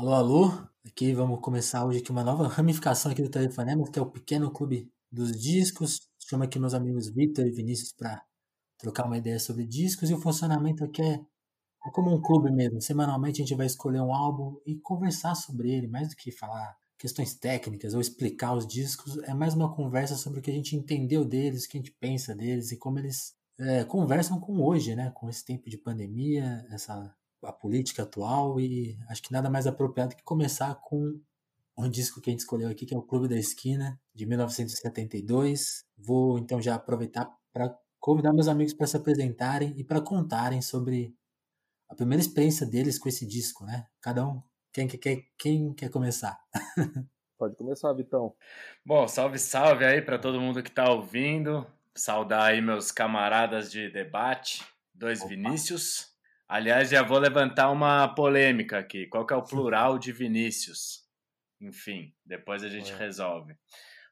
Alô, alô. Aqui vamos começar hoje aqui uma nova ramificação aqui do Telefonema, que é o Pequeno Clube dos Discos. Chamo aqui meus amigos Victor e Vinícius para trocar uma ideia sobre discos e o funcionamento aqui é, é como um clube mesmo. Semanalmente a gente vai escolher um álbum e conversar sobre ele, mais do que falar questões técnicas ou explicar os discos, é mais uma conversa sobre o que a gente entendeu deles, o que a gente pensa deles e como eles é, conversam com hoje, né? Com esse tempo de pandemia, essa a política atual e acho que nada mais apropriado que começar com um disco que a gente escolheu aqui, que é o Clube da Esquina, de 1972. Vou então já aproveitar para convidar meus amigos para se apresentarem e para contarem sobre a primeira experiência deles com esse disco, né? Cada um, quem, quer, quem quer começar? Pode começar, Vitão. Bom, salve, salve aí para todo mundo que está ouvindo. Saudar aí meus camaradas de debate, dois Opa. Vinícius. Aliás, já vou levantar uma polêmica aqui. Qual que é o plural de Vinícius? Enfim, depois a gente é. resolve.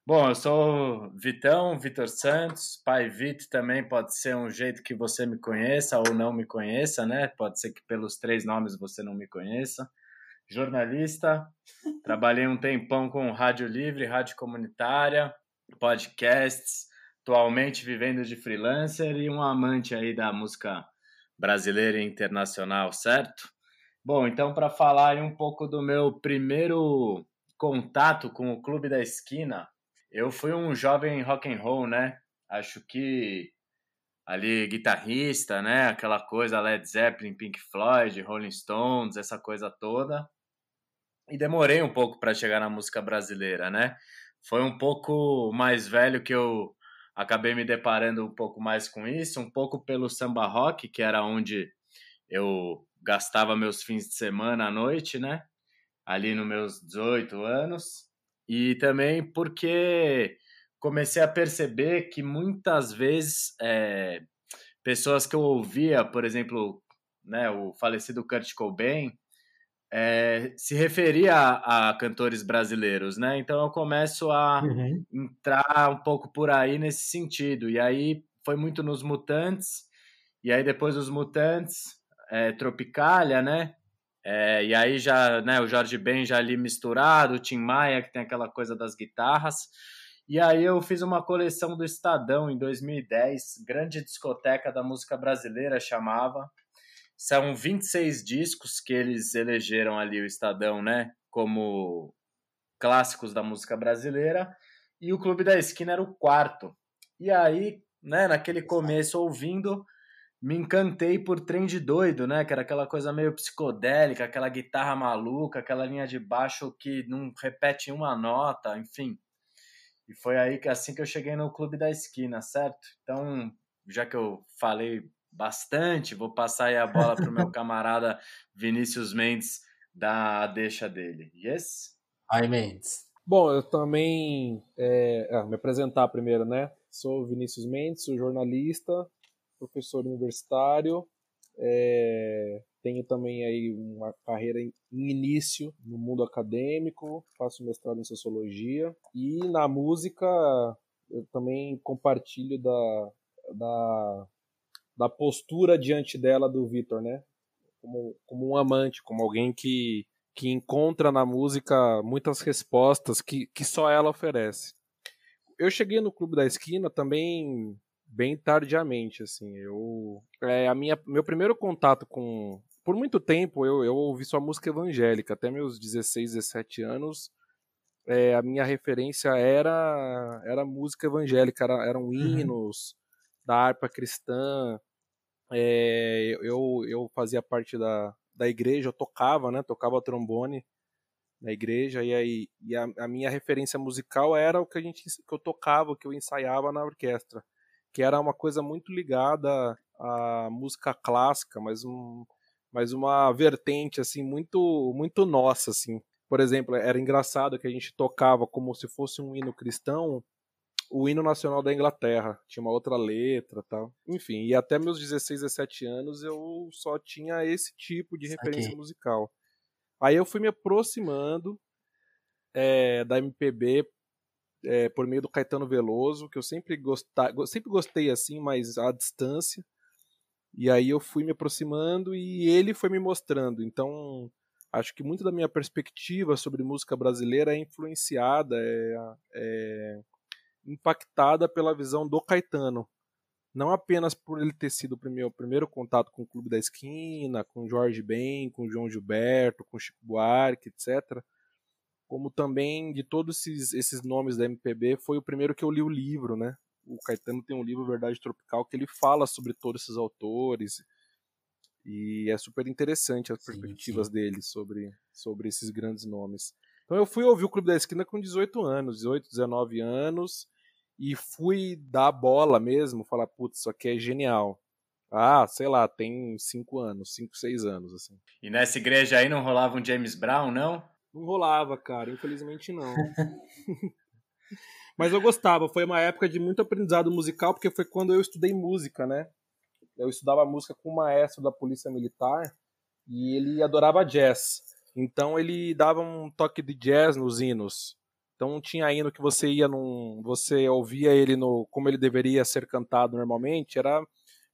Bom, eu sou Vitão, Vitor Santos, pai Vito também pode ser um jeito que você me conheça ou não me conheça, né? Pode ser que pelos três nomes você não me conheça. Jornalista, trabalhei um tempão com rádio livre, rádio comunitária, podcasts, atualmente vivendo de freelancer e um amante aí da música brasileira e internacional, certo? Bom, então para falar um pouco do meu primeiro contato com o Clube da Esquina, eu fui um jovem rock and roll, né? Acho que ali guitarrista, né? Aquela coisa Led Zeppelin, Pink Floyd, Rolling Stones, essa coisa toda. E demorei um pouco para chegar na música brasileira, né? Foi um pouco mais velho que eu acabei me deparando um pouco mais com isso, um pouco pelo samba rock, que era onde eu gastava meus fins de semana à noite, né? Ali nos meus 18 anos. E também porque comecei a perceber que muitas vezes é, pessoas que eu ouvia, por exemplo, né, o falecido Kurt Cobain, é, se referia a, a, cantores brasileiros, né? Então eu começo a uhum. entrar um pouco por aí nesse sentido. E aí foi muito nos Mutantes, e aí depois os Mutantes, é, Tropicália, né? É, e aí já, né, o Jorge Ben já ali misturado, o Tim Maia, que tem aquela coisa das guitarras. E aí eu fiz uma coleção do Estadão em 2010, grande discoteca da música brasileira chamava. São 26 discos que eles elegeram ali o Estadão, né? Como clássicos da música brasileira. E o Clube da Esquina era o quarto. E aí, né, naquele começo, ouvindo, me encantei por Trem de Doido, né? Que era aquela coisa meio psicodélica, aquela guitarra maluca, aquela linha de baixo que não repete uma nota, enfim. E foi aí que assim que eu cheguei no Clube da Esquina, certo? Então, já que eu falei bastante. Vou passar aí a bola para o meu camarada Vinícius Mendes dar a deixa dele. Yes? Ai, Mendes. Bom, eu também. É, ah, me apresentar primeiro, né? Sou Vinícius Mendes, sou jornalista, professor universitário. É, tenho também aí uma carreira em, em início no mundo acadêmico, faço mestrado em sociologia e na música eu também compartilho da, da da postura diante dela do Vitor, né? Como, como um amante, como alguém que, que encontra na música muitas respostas que, que só ela oferece. Eu cheguei no Clube da Esquina também bem tardiamente, assim. Eu é a minha meu primeiro contato com por muito tempo eu, eu ouvi sua música evangélica, até meus 16, 17 anos. É, a minha referência era era música evangélica, era, eram uhum. hinos uhum. da harpa cristã, é, eu, eu fazia parte da, da igreja, eu tocava, né? Tocava trombone na igreja e aí e a, a, minha referência musical era o que a gente que eu tocava, o que eu ensaiava na orquestra, que era uma coisa muito ligada à música clássica, mas um mas uma vertente assim muito muito nossa assim. Por exemplo, era engraçado que a gente tocava como se fosse um hino cristão, o hino nacional da Inglaterra. Tinha uma outra letra tal. Enfim, e até meus 16, 17 anos eu só tinha esse tipo de referência musical. Aí eu fui me aproximando é, da MPB é, por meio do Caetano Veloso, que eu sempre, gostei, sempre gostei assim, mas à distância. E aí eu fui me aproximando e ele foi me mostrando. Então, acho que muito da minha perspectiva sobre música brasileira é influenciada, é, é impactada pela visão do Caetano. Não apenas por ele ter sido o meu primeiro contato com o Clube da Esquina, com Jorge Ben, com João Gilberto, com Chico Buarque, etc., como também de todos esses, esses nomes da MPB, foi o primeiro que eu li o livro, né? O Caetano tem um livro Verdade Tropical que ele fala sobre todos esses autores e é super interessante as perspectivas sim, sim. dele sobre, sobre esses grandes nomes. Então eu fui ouvir o Clube da Esquina com 18 anos, 18, 19 anos, e fui dar bola mesmo, falar, putz, isso aqui é genial. Ah, sei lá, tem 5 anos, 5, 6 anos, assim. E nessa igreja aí não rolava um James Brown, não? Não rolava, cara, infelizmente não. Mas eu gostava, foi uma época de muito aprendizado musical, porque foi quando eu estudei música, né? Eu estudava música com o maestro da Polícia Militar e ele adorava jazz. Então ele dava um toque de jazz nos hinos. Então tinha hino que você ia num. Você ouvia ele no. como ele deveria ser cantado normalmente, era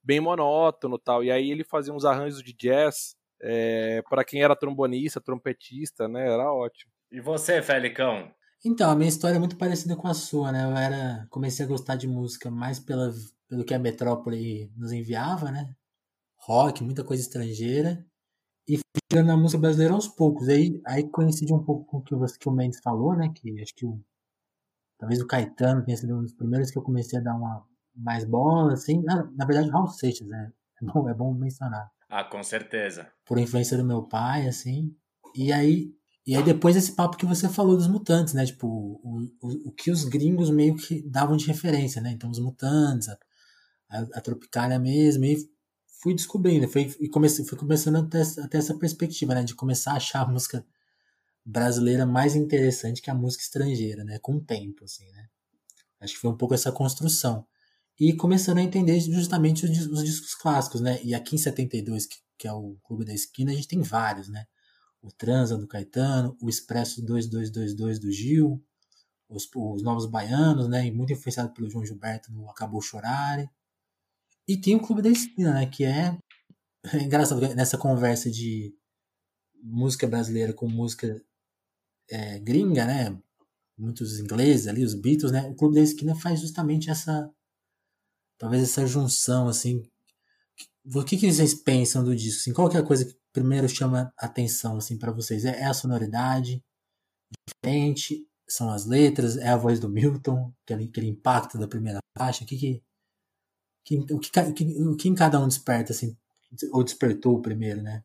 bem monótono tal. E aí ele fazia uns arranjos de jazz é, para quem era trombonista, trompetista, né? Era ótimo. E você, Felicão? Então, a minha história é muito parecida com a sua, né? Eu era, comecei a gostar de música mais pela, pelo que a metrópole nos enviava, né? Rock, muita coisa estrangeira. E chegando na música brasileira aos poucos. Aí, aí coincide um pouco com o que, você, que o Mendes falou, né? Que acho que o, talvez o Caetano tenha sido um dos primeiros que eu comecei a dar uma mais bola, assim. Na, na verdade, Raul Seixas, né? É bom, é bom mencionar. Ah, com certeza. Por influência do meu pai, assim. E aí, e aí depois esse papo que você falou dos mutantes, né? Tipo, o, o, o que os gringos meio que davam de referência, né? Então, os mutantes, a, a, a Tropicália mesmo, e fui descobrindo, fui, e comecei, fui começando a ter, a ter essa perspectiva, né? De começar a achar a música brasileira mais interessante que a música estrangeira, né? Com o tempo, assim, né? Acho que foi um pouco essa construção e começando a entender justamente os, os discos clássicos, né? E aqui em 72, que, que é o Clube da Esquina, a gente tem vários, né? O Transa do Caetano, o Expresso 2222 do Gil, os, os Novos Baianos, né? E muito influenciado pelo João Gilberto no Acabou Chorare. E tem o Clube da Esquina, né? Que é, é engraçado nessa conversa de música brasileira com música é, gringa, né? Muitos ingleses ali, os Beatles, né? O Clube da Esquina faz justamente essa talvez essa junção, assim. O que, que vocês pensam do disco? Assim, qual é a coisa que primeiro chama atenção, assim, para vocês? É, é, a sonoridade diferente? São as letras? É a voz do Milton? Aquele, aquele impacto da primeira faixa? O que que, que, o, que, o que em cada um desperta, assim, ou despertou primeiro, né?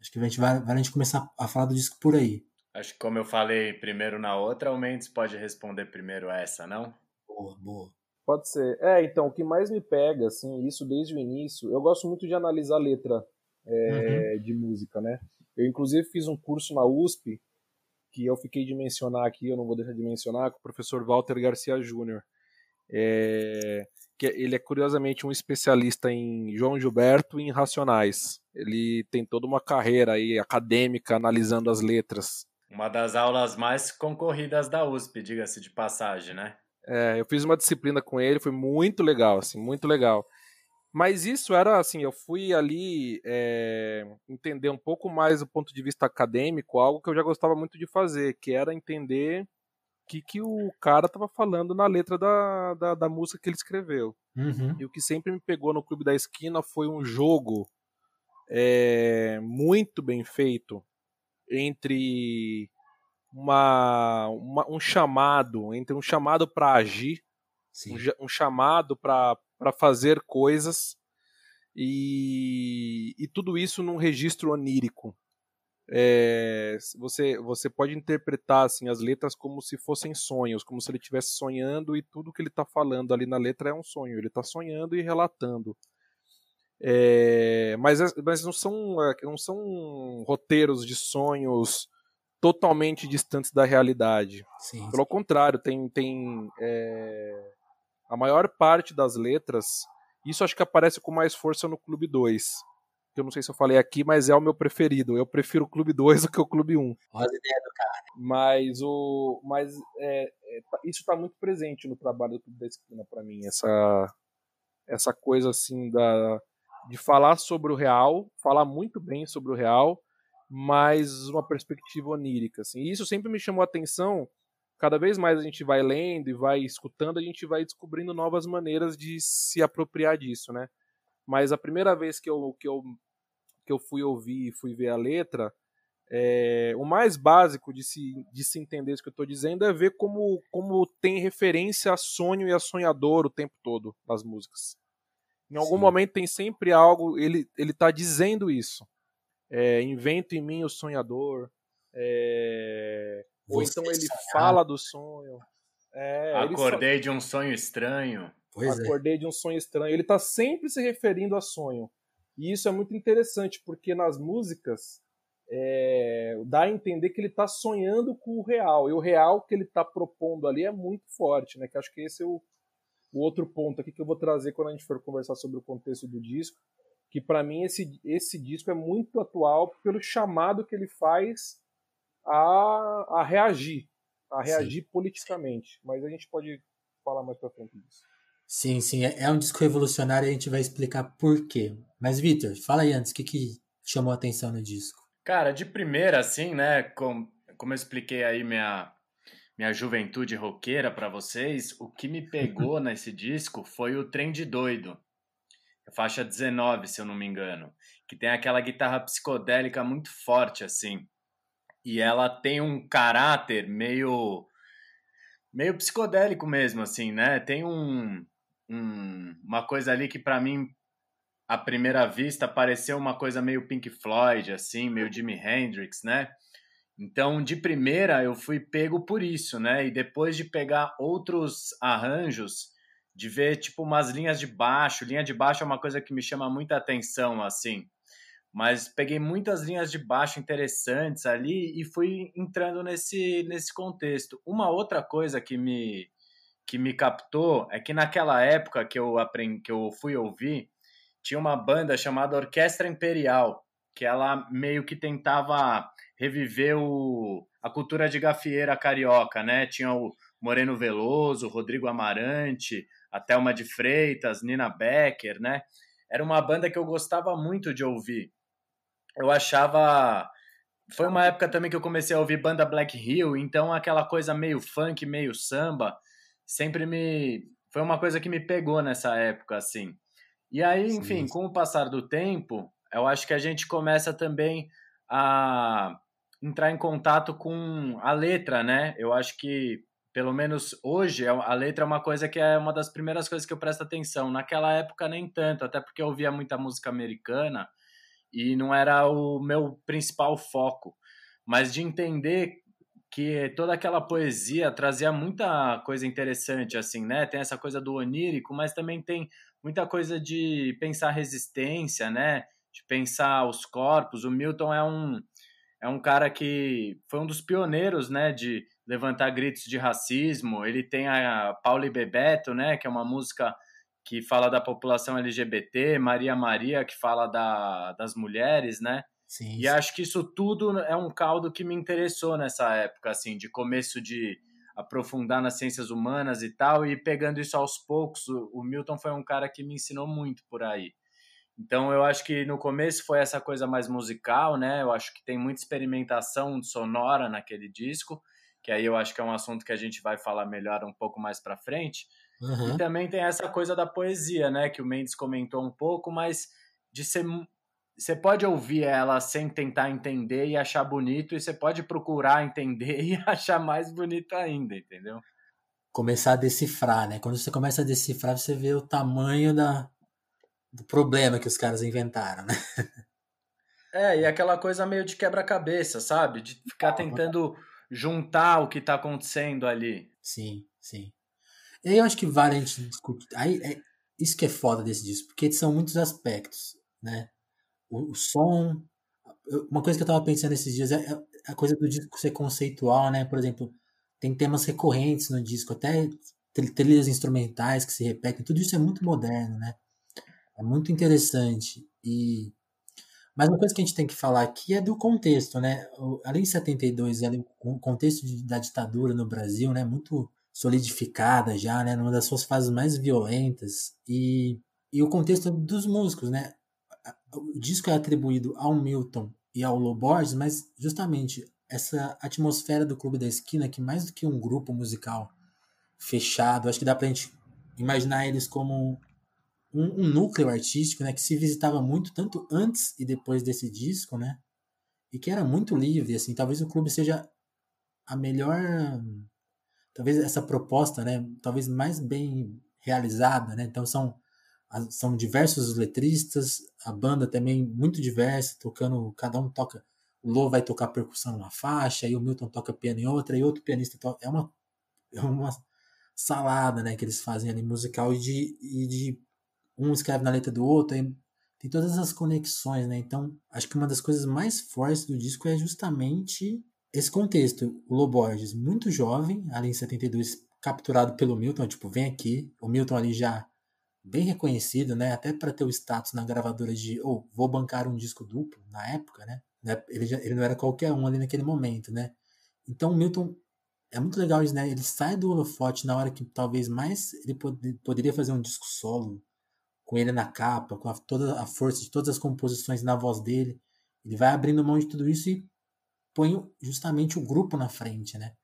Acho que a gente vai, vai a gente começar a falar do disco por aí. Acho que como eu falei primeiro na outra, o Mendes pode responder primeiro essa, não? Boa, boa. Pode ser. É, então, o que mais me pega, assim, isso desde o início, eu gosto muito de analisar letra é, uhum. de música, né? Eu, inclusive, fiz um curso na USP, que eu fiquei de mencionar aqui, eu não vou deixar de mencionar, com o professor Walter Garcia Júnior. É, que ele é curiosamente um especialista em João Gilberto e em Racionais. Ele tem toda uma carreira aí acadêmica analisando as letras. Uma das aulas mais concorridas da USP, diga-se de passagem, né? É, eu fiz uma disciplina com ele, foi muito legal, assim, muito legal. Mas isso era assim, eu fui ali é, entender um pouco mais do ponto de vista acadêmico, algo que eu já gostava muito de fazer, que era entender que, que o cara estava falando na letra da, da, da, música que ele escreveu. Uhum. E o que sempre me pegou no Clube da Esquina foi um jogo é, muito bem feito entre uma, uma, um chamado, entre um chamado para agir, um, um, chamado para fazer coisas e, e tudo isso num registro onírico. É, você, você pode interpretar assim, as letras como se fossem sonhos, como se ele estivesse sonhando e tudo que ele está falando ali na letra é um sonho. Ele está sonhando e relatando. É, mas, mas não, são, é, não são roteiros de sonhos totalmente distantes da realidade. Sim. Pelo contrário, tem, tem é, a maior parte das letras. Isso acho que aparece com mais força no Clube 2. Eu não sei se eu falei aqui, mas é o meu preferido. Eu prefiro o Clube 2 do que o Clube 1. Olha a ideia do cara. Mas, o, mas é, é, tá, isso está muito presente no trabalho do Clube da Esquina para mim. Essa, essa coisa assim da, de falar sobre o real, falar muito bem sobre o real, mais uma perspectiva onírica. Assim. E isso sempre me chamou a atenção. Cada vez mais a gente vai lendo e vai escutando, a gente vai descobrindo novas maneiras de se apropriar disso, né? Mas a primeira vez que eu, que eu, que eu fui ouvir e fui ver a letra, é, o mais básico de se, de se entender isso que eu estou dizendo é ver como, como tem referência a sonho e a sonhador o tempo todo nas músicas. Em algum Sim. momento tem sempre algo, ele ele está dizendo isso. É, invento em mim o sonhador. É, ou então ele sonhar. fala do sonho. É, Acordei de um sonho estranho. Pois é. Acordei é. de um sonho estranho. Ele está sempre se referindo a sonho. E isso é muito interessante, porque nas músicas é, dá a entender que ele está sonhando com o real. E o real que ele está propondo ali é muito forte, né? Que acho que esse é o, o outro ponto aqui que eu vou trazer quando a gente for conversar sobre o contexto do disco. Que para mim esse, esse disco é muito atual pelo chamado que ele faz a, a reagir, a reagir sim. politicamente. Mas a gente pode falar mais para frente disso. Sim, sim, é, é um disco revolucionário e a gente vai explicar por quê. Mas, Vitor, fala aí antes, o que, que chamou a atenção no disco? Cara, de primeira, assim, né? Com, como eu expliquei aí minha, minha juventude roqueira para vocês, o que me pegou nesse disco foi o Trem de Doido, faixa 19, se eu não me engano, que tem aquela guitarra psicodélica muito forte, assim. E ela tem um caráter meio meio psicodélico mesmo, assim, né? Tem um, um uma coisa ali que para mim à primeira vista pareceu uma coisa meio Pink Floyd, assim, meio Jimi Hendrix, né? Então, de primeira, eu fui pego por isso, né? E depois de pegar outros arranjos, de ver, tipo, umas linhas de baixo. Linha de baixo é uma coisa que me chama muita atenção, assim. Mas peguei muitas linhas de baixo interessantes ali e fui entrando nesse, nesse contexto. Uma outra coisa que me, que me captou é que naquela época que eu, aprendi, que eu fui ouvir, tinha uma banda chamada Orquestra Imperial, que ela meio que tentava reviver o, a cultura de gafieira carioca, né? Tinha o Moreno Veloso, Rodrigo Amarante, a Thelma de Freitas, Nina Becker, né? Era uma banda que eu gostava muito de ouvir. Eu achava. Foi uma época também que eu comecei a ouvir banda Black Hill, então aquela coisa meio funk, meio samba, sempre me. Foi uma coisa que me pegou nessa época, assim. E aí, enfim, Sim. com o passar do tempo, eu acho que a gente começa também a entrar em contato com a letra, né? Eu acho que, pelo menos hoje, é a letra é uma coisa que é uma das primeiras coisas que eu presto atenção. Naquela época, nem tanto, até porque eu ouvia muita música americana e não era o meu principal foco. Mas de entender que toda aquela poesia trazia muita coisa interessante, assim, né? Tem essa coisa do onírico, mas também tem muita coisa de pensar resistência, né? De pensar os corpos. O Milton é um é um cara que foi um dos pioneiros, né, de levantar gritos de racismo. Ele tem a Paula e Bebeto, né, que é uma música que fala da população LGBT, Maria Maria, que fala da, das mulheres, né? Sim, e sim. acho que isso tudo é um caldo que me interessou nessa época, assim, de começo de aprofundar nas ciências humanas e tal, e pegando isso aos poucos, o, Milton foi um cara que me ensinou muito por aí. Então eu acho que no começo foi essa coisa mais musical, né? Eu acho que tem muita experimentação sonora naquele disco, que aí eu acho que é um assunto que a gente vai falar melhor um pouco mais para frente. Uhum. E também tem essa coisa da poesia, né? Que o Mendes comentou um pouco, mas de ser você pode ouvir ela sem tentar entender e achar bonito, e você pode procurar entender e achar mais bonito ainda, entendeu? Começar a decifrar, né? Quando você começa a decifrar, você vê o tamanho da, do problema que os caras inventaram, né? É, e aquela coisa meio de quebra-cabeça, sabe? De ficar tentando juntar o que tá acontecendo ali. Sim, sim. E aí eu acho que vale a gente discutir. Aí, é, isso que é foda desse disco, porque são muitos aspectos, né? O, o som. Uma coisa que eu tava pensando esses dias é, é a coisa do disco ser conceitual, né? Por exemplo, tem temas recorrentes no disco, até trilhas instrumentais que se repetem, tudo isso é muito moderno, né? É muito interessante. E mas uma coisa que a gente tem que falar aqui é do contexto, né? Ali em 72, ali, o contexto de, da ditadura no Brasil, né? Muito solidificada já, né? Numa das suas fases mais violentas. E, e o contexto dos músicos, né? O disco é atribuído ao Milton e ao Loborges, mas justamente essa atmosfera do Clube da Esquina, que mais do que um grupo musical fechado, acho que dá pra gente imaginar eles como um, um, núcleo artístico, né, que se visitava muito tanto antes e depois desse disco, né, e que era muito livre, assim, talvez o clube seja a melhor, talvez essa proposta, né, talvez mais bem realizada, né, então são são diversos letristas, a banda também muito diversa, tocando, cada um toca, o Lô vai tocar percussão numa faixa, e o Milton toca piano em outra, e outro pianista toca, é uma, é uma salada, né, que eles fazem ali musical e de, e de um escreve na letra do outro, aí tem todas as conexões, né, então acho que uma das coisas mais fortes do disco é justamente esse contexto, o Lô Borges, muito jovem, ali em 72, capturado pelo Milton, tipo, vem aqui, o Milton ali já bem reconhecido, né? Até para ter o status na gravadora de, ou oh, vou bancar um disco duplo na época, né? né? Ele, já, ele não era qualquer um ali naquele momento, né? Então o Milton é muito legal isso, né? Ele sai do holofote na hora que talvez mais ele pod poderia fazer um disco solo com ele na capa, com a, toda a força de todas as composições na voz dele. Ele vai abrindo mão de tudo isso e põe justamente o grupo na frente, né?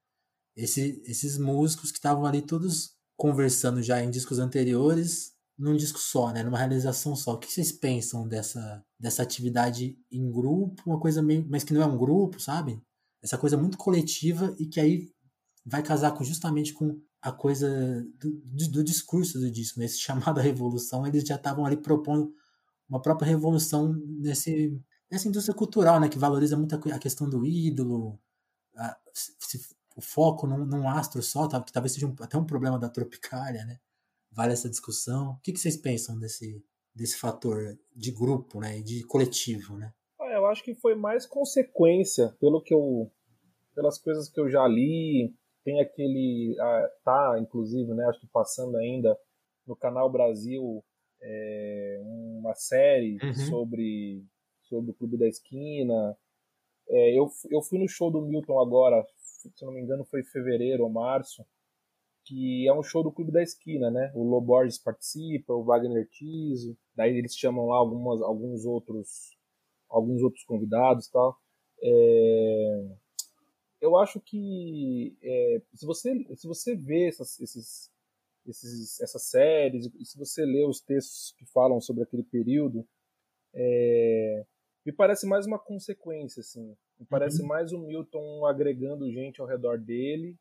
Esse, esses músicos que estavam ali todos conversando já em discos anteriores num disco só, né? Numa realização só. O que vocês pensam dessa, dessa atividade em grupo, uma coisa meio. mas que não é um grupo, sabe? Essa coisa muito coletiva e que aí vai casar com, justamente com a coisa do, do, discurso do disco, né? Esse chamado revolução, eles já estavam ali propondo uma própria revolução nesse, nessa indústria cultural, né? Que valoriza muito a, a questão do ídolo, a, se, o foco num, num astro só, tá? que talvez seja um, até um problema da Tropicália, né? Vale essa discussão. O que, que vocês pensam desse, desse fator de grupo, né, de coletivo, né? Eu acho que foi mais consequência, pelo que eu, pelas coisas que eu já li, tem aquele, ah, tá, inclusive, né, acho que passando ainda no canal Brasil é, uma série uhum. sobre sobre o Clube da Esquina. É, eu, eu fui no show do Milton agora, se não me engano foi em fevereiro ou março que é um show do Clube da Esquina, né? O Loborges participa, o Wagner Tiso, daí eles chamam lá algumas, alguns outros alguns outros convidados tal. É... Eu acho que é, se você se você vê essas, esses, esses, essas séries e se você lê os textos que falam sobre aquele período, é, me parece mais uma consequência, assim. Me parece uhum. mais o Milton agregando gente ao redor dele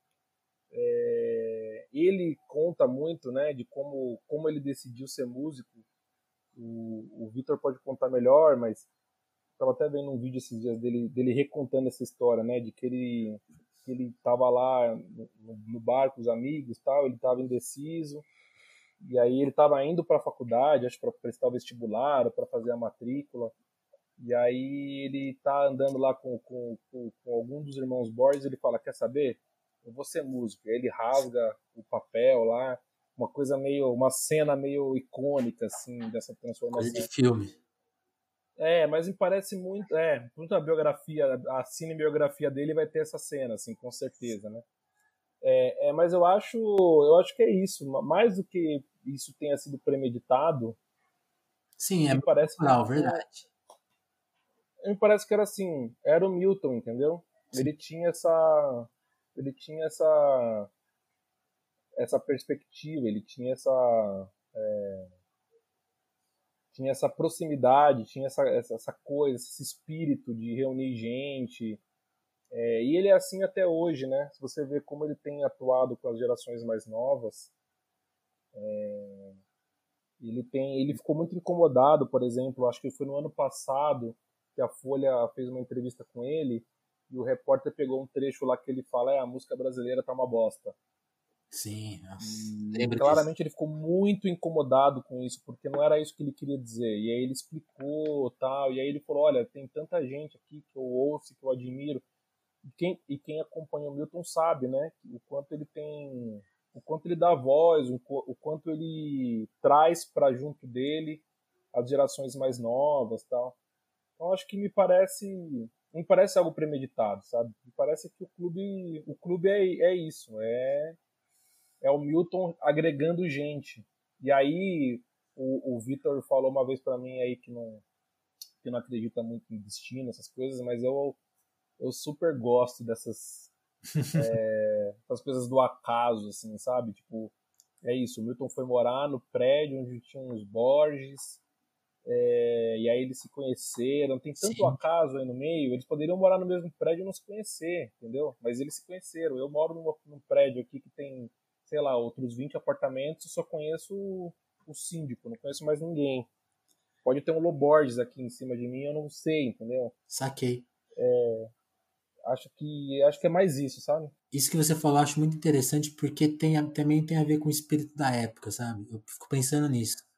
é, ele conta muito né, de como, como ele decidiu ser músico. O, o Vitor pode contar melhor, mas estava até vendo um vídeo esses dias dele, dele recontando essa história, né, de que ele que ele estava lá no, no, bar com os amigos, tal, ele estava indeciso e aí ele estava indo para a faculdade, acho para prestar o vestibular, para fazer a matrícula. E aí ele tá andando lá com, com, com, com algum dos irmãos Borges, ele fala, quer saber? Eu vou ser músico. Aí ele rasga o papel lá, uma coisa meio, uma cena meio icônica, assim, dessa transformação. Coisa de filme. É, mas me parece muito, é, muito a biografia, a cinebiografia dele vai ter essa cena, assim, com certeza, né? É, é, mas eu acho, eu acho que é isso, mais do que isso tenha sido premeditado. Sim, é parece não, que, verdade. Me parece que era assim, era o Milton, entendeu? Sim. Ele tinha essa ele tinha essa essa perspectiva, ele tinha essa é, tinha essa proximidade, tinha essa, essa, coisa, esse espírito de reunir gente. É, e ele é assim até hoje, né? Se você vê como ele tem atuado com as gerações mais novas, é, ele tem, ele ficou muito incomodado, por exemplo, acho que foi no ano passado que a Folha fez uma entrevista com ele e o repórter pegou um trecho lá que ele fala: é, a música brasileira tá uma bosta. Sim, claramente disso. ele ficou muito incomodado com isso, porque não era isso que ele queria dizer. E aí ele explicou tal, e aí ele falou: olha, tem tanta gente aqui que eu ouço, que eu admiro. E quem, e quem acompanha o Milton sabe, né? O quanto ele tem. O quanto ele dá voz, o, o quanto ele traz para junto dele as gerações mais novas tal. Então acho que me parece não parece algo premeditado, sabe? Me parece que o clube, o clube é, é isso, é é o Milton agregando gente. E aí o, o Vitor falou uma vez para mim aí que não que não acredita muito em destino, essas coisas, mas eu, eu super gosto dessas, é, essas coisas do acaso, assim, sabe? Tipo, é isso, o Milton foi morar no prédio onde tinha uns Borges, é, e aí eles se conheceram, tem tanto Sim. acaso aí no meio, eles poderiam morar no mesmo prédio e não se conhecer, entendeu? Mas eles se conheceram. Eu moro num, num prédio aqui que tem, sei lá, outros 20 apartamentos e só conheço o, o síndico, não conheço mais ninguém. Pode ter um Loborges aqui em cima de mim, eu não sei, entendeu? Saquei. É, acho que acho que é mais isso, sabe? Isso que você falou, acho muito interessante porque tem, também tem a ver com o espírito da época, sabe? Eu fico pensando nisso.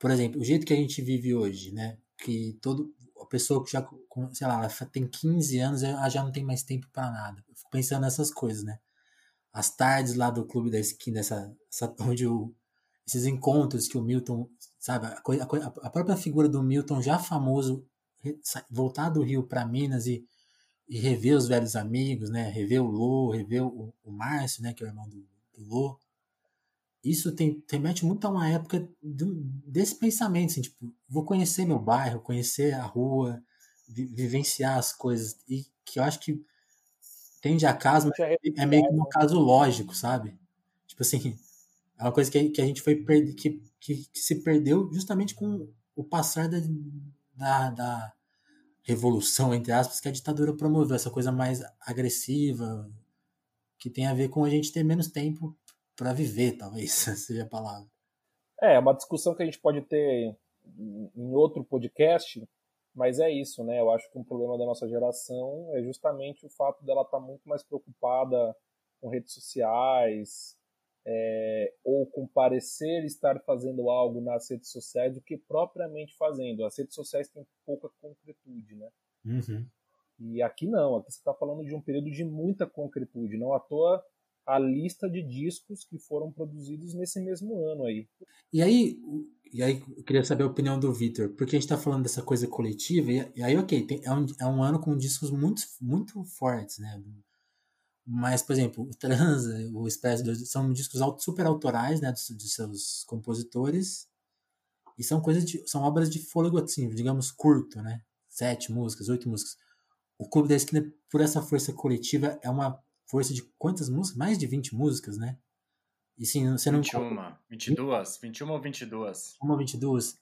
Por exemplo, o jeito que a gente vive hoje, né? Que todo a pessoa que já, sei lá, tem 15 anos, ela já não tem mais tempo para nada. Eu fico pensando nessas coisas, né? As tardes lá do clube da esquina, essa, essa onde o, esses encontros que o Milton, sabe, a, a, própria figura do Milton já famoso voltar do Rio para Minas e e rever os velhos amigos, né? Rever o Lô, rever o, o Márcio, né? Que é o irmão do, do Lô. Isso tem, remete muito a uma época do, desse pensamento, assim, tipo, vou conhecer meu bairro, conhecer a rua, vi, vivenciar as coisas. E que eu acho que tende a caso, mas é, é meio que um caso lógico, sabe? Tipo assim, é uma coisa que, que a gente foi que, que, que se perdeu justamente com o passar da, da, da revolução, entre aspas, que a ditadura promoveu, essa coisa mais agressiva, que tem a ver com a gente ter menos tempo para viver, talvez seja a palavra. É, é, uma discussão que a gente pode ter em outro podcast, mas é isso, né? Eu acho que um problema da nossa geração é justamente o fato dela estar tá muito mais preocupada com redes sociais, é, ou com parecer estar fazendo algo nas redes sociais do que propriamente fazendo. As redes sociais têm pouca concretude, né? Uhum. E aqui não, aqui você está falando de um período de muita concretude, não à toa a lista de discos que foram produzidos nesse mesmo ano aí. E aí, e aí eu queria saber a opinião do Victor, porque a gente está falando dessa coisa coletiva, e, aí, ok, tem, é, um, é um ano com discos muito, muito fortes, né? Mas, por exemplo, o Transa, o Expresso são discos super autorais, né, de, seus compositores. E são coisas de, são obras de fôlego, assim, digamos, curto, né? Sete músicas, oito músicas. O Clube da Esquina, por essa força coletiva, é uma força de quantas músicas? Mais de 20 músicas, né? E sim, você não. 21, 22, 21 ou 22? Uma ou 22.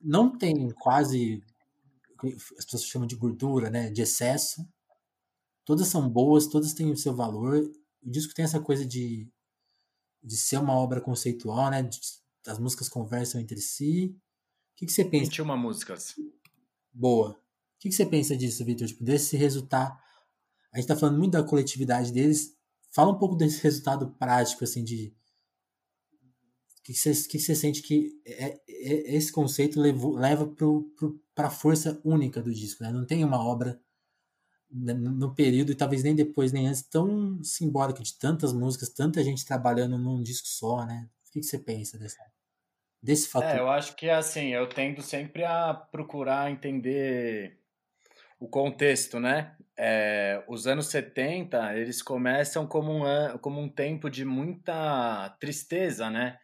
Não tem quase. As pessoas chamam de gordura, né? De excesso todas são boas, todas têm o seu valor. O disco tem essa coisa de, de ser uma obra conceitual, né? De, as músicas conversam entre si. O que, que você pensa? 21 músicas. Boa. O que, que você pensa disso, Victor? Tipo, desse resultado. A gente tá falando muito da coletividade deles. Fala um pouco desse resultado prático, assim, de. O que, você, sente que é, é, esse conceito levou, leva para a força única do disco? Né? Não tem uma obra no período e talvez nem depois nem antes tão simbólico de tantas músicas, tanta gente trabalhando num disco só, né? O que, que você pensa desse, desse fator? É, eu acho que assim, eu tendo sempre a procurar entender o contexto, né? É, os anos 70, eles começam como um, como um tempo de muita tristeza, né?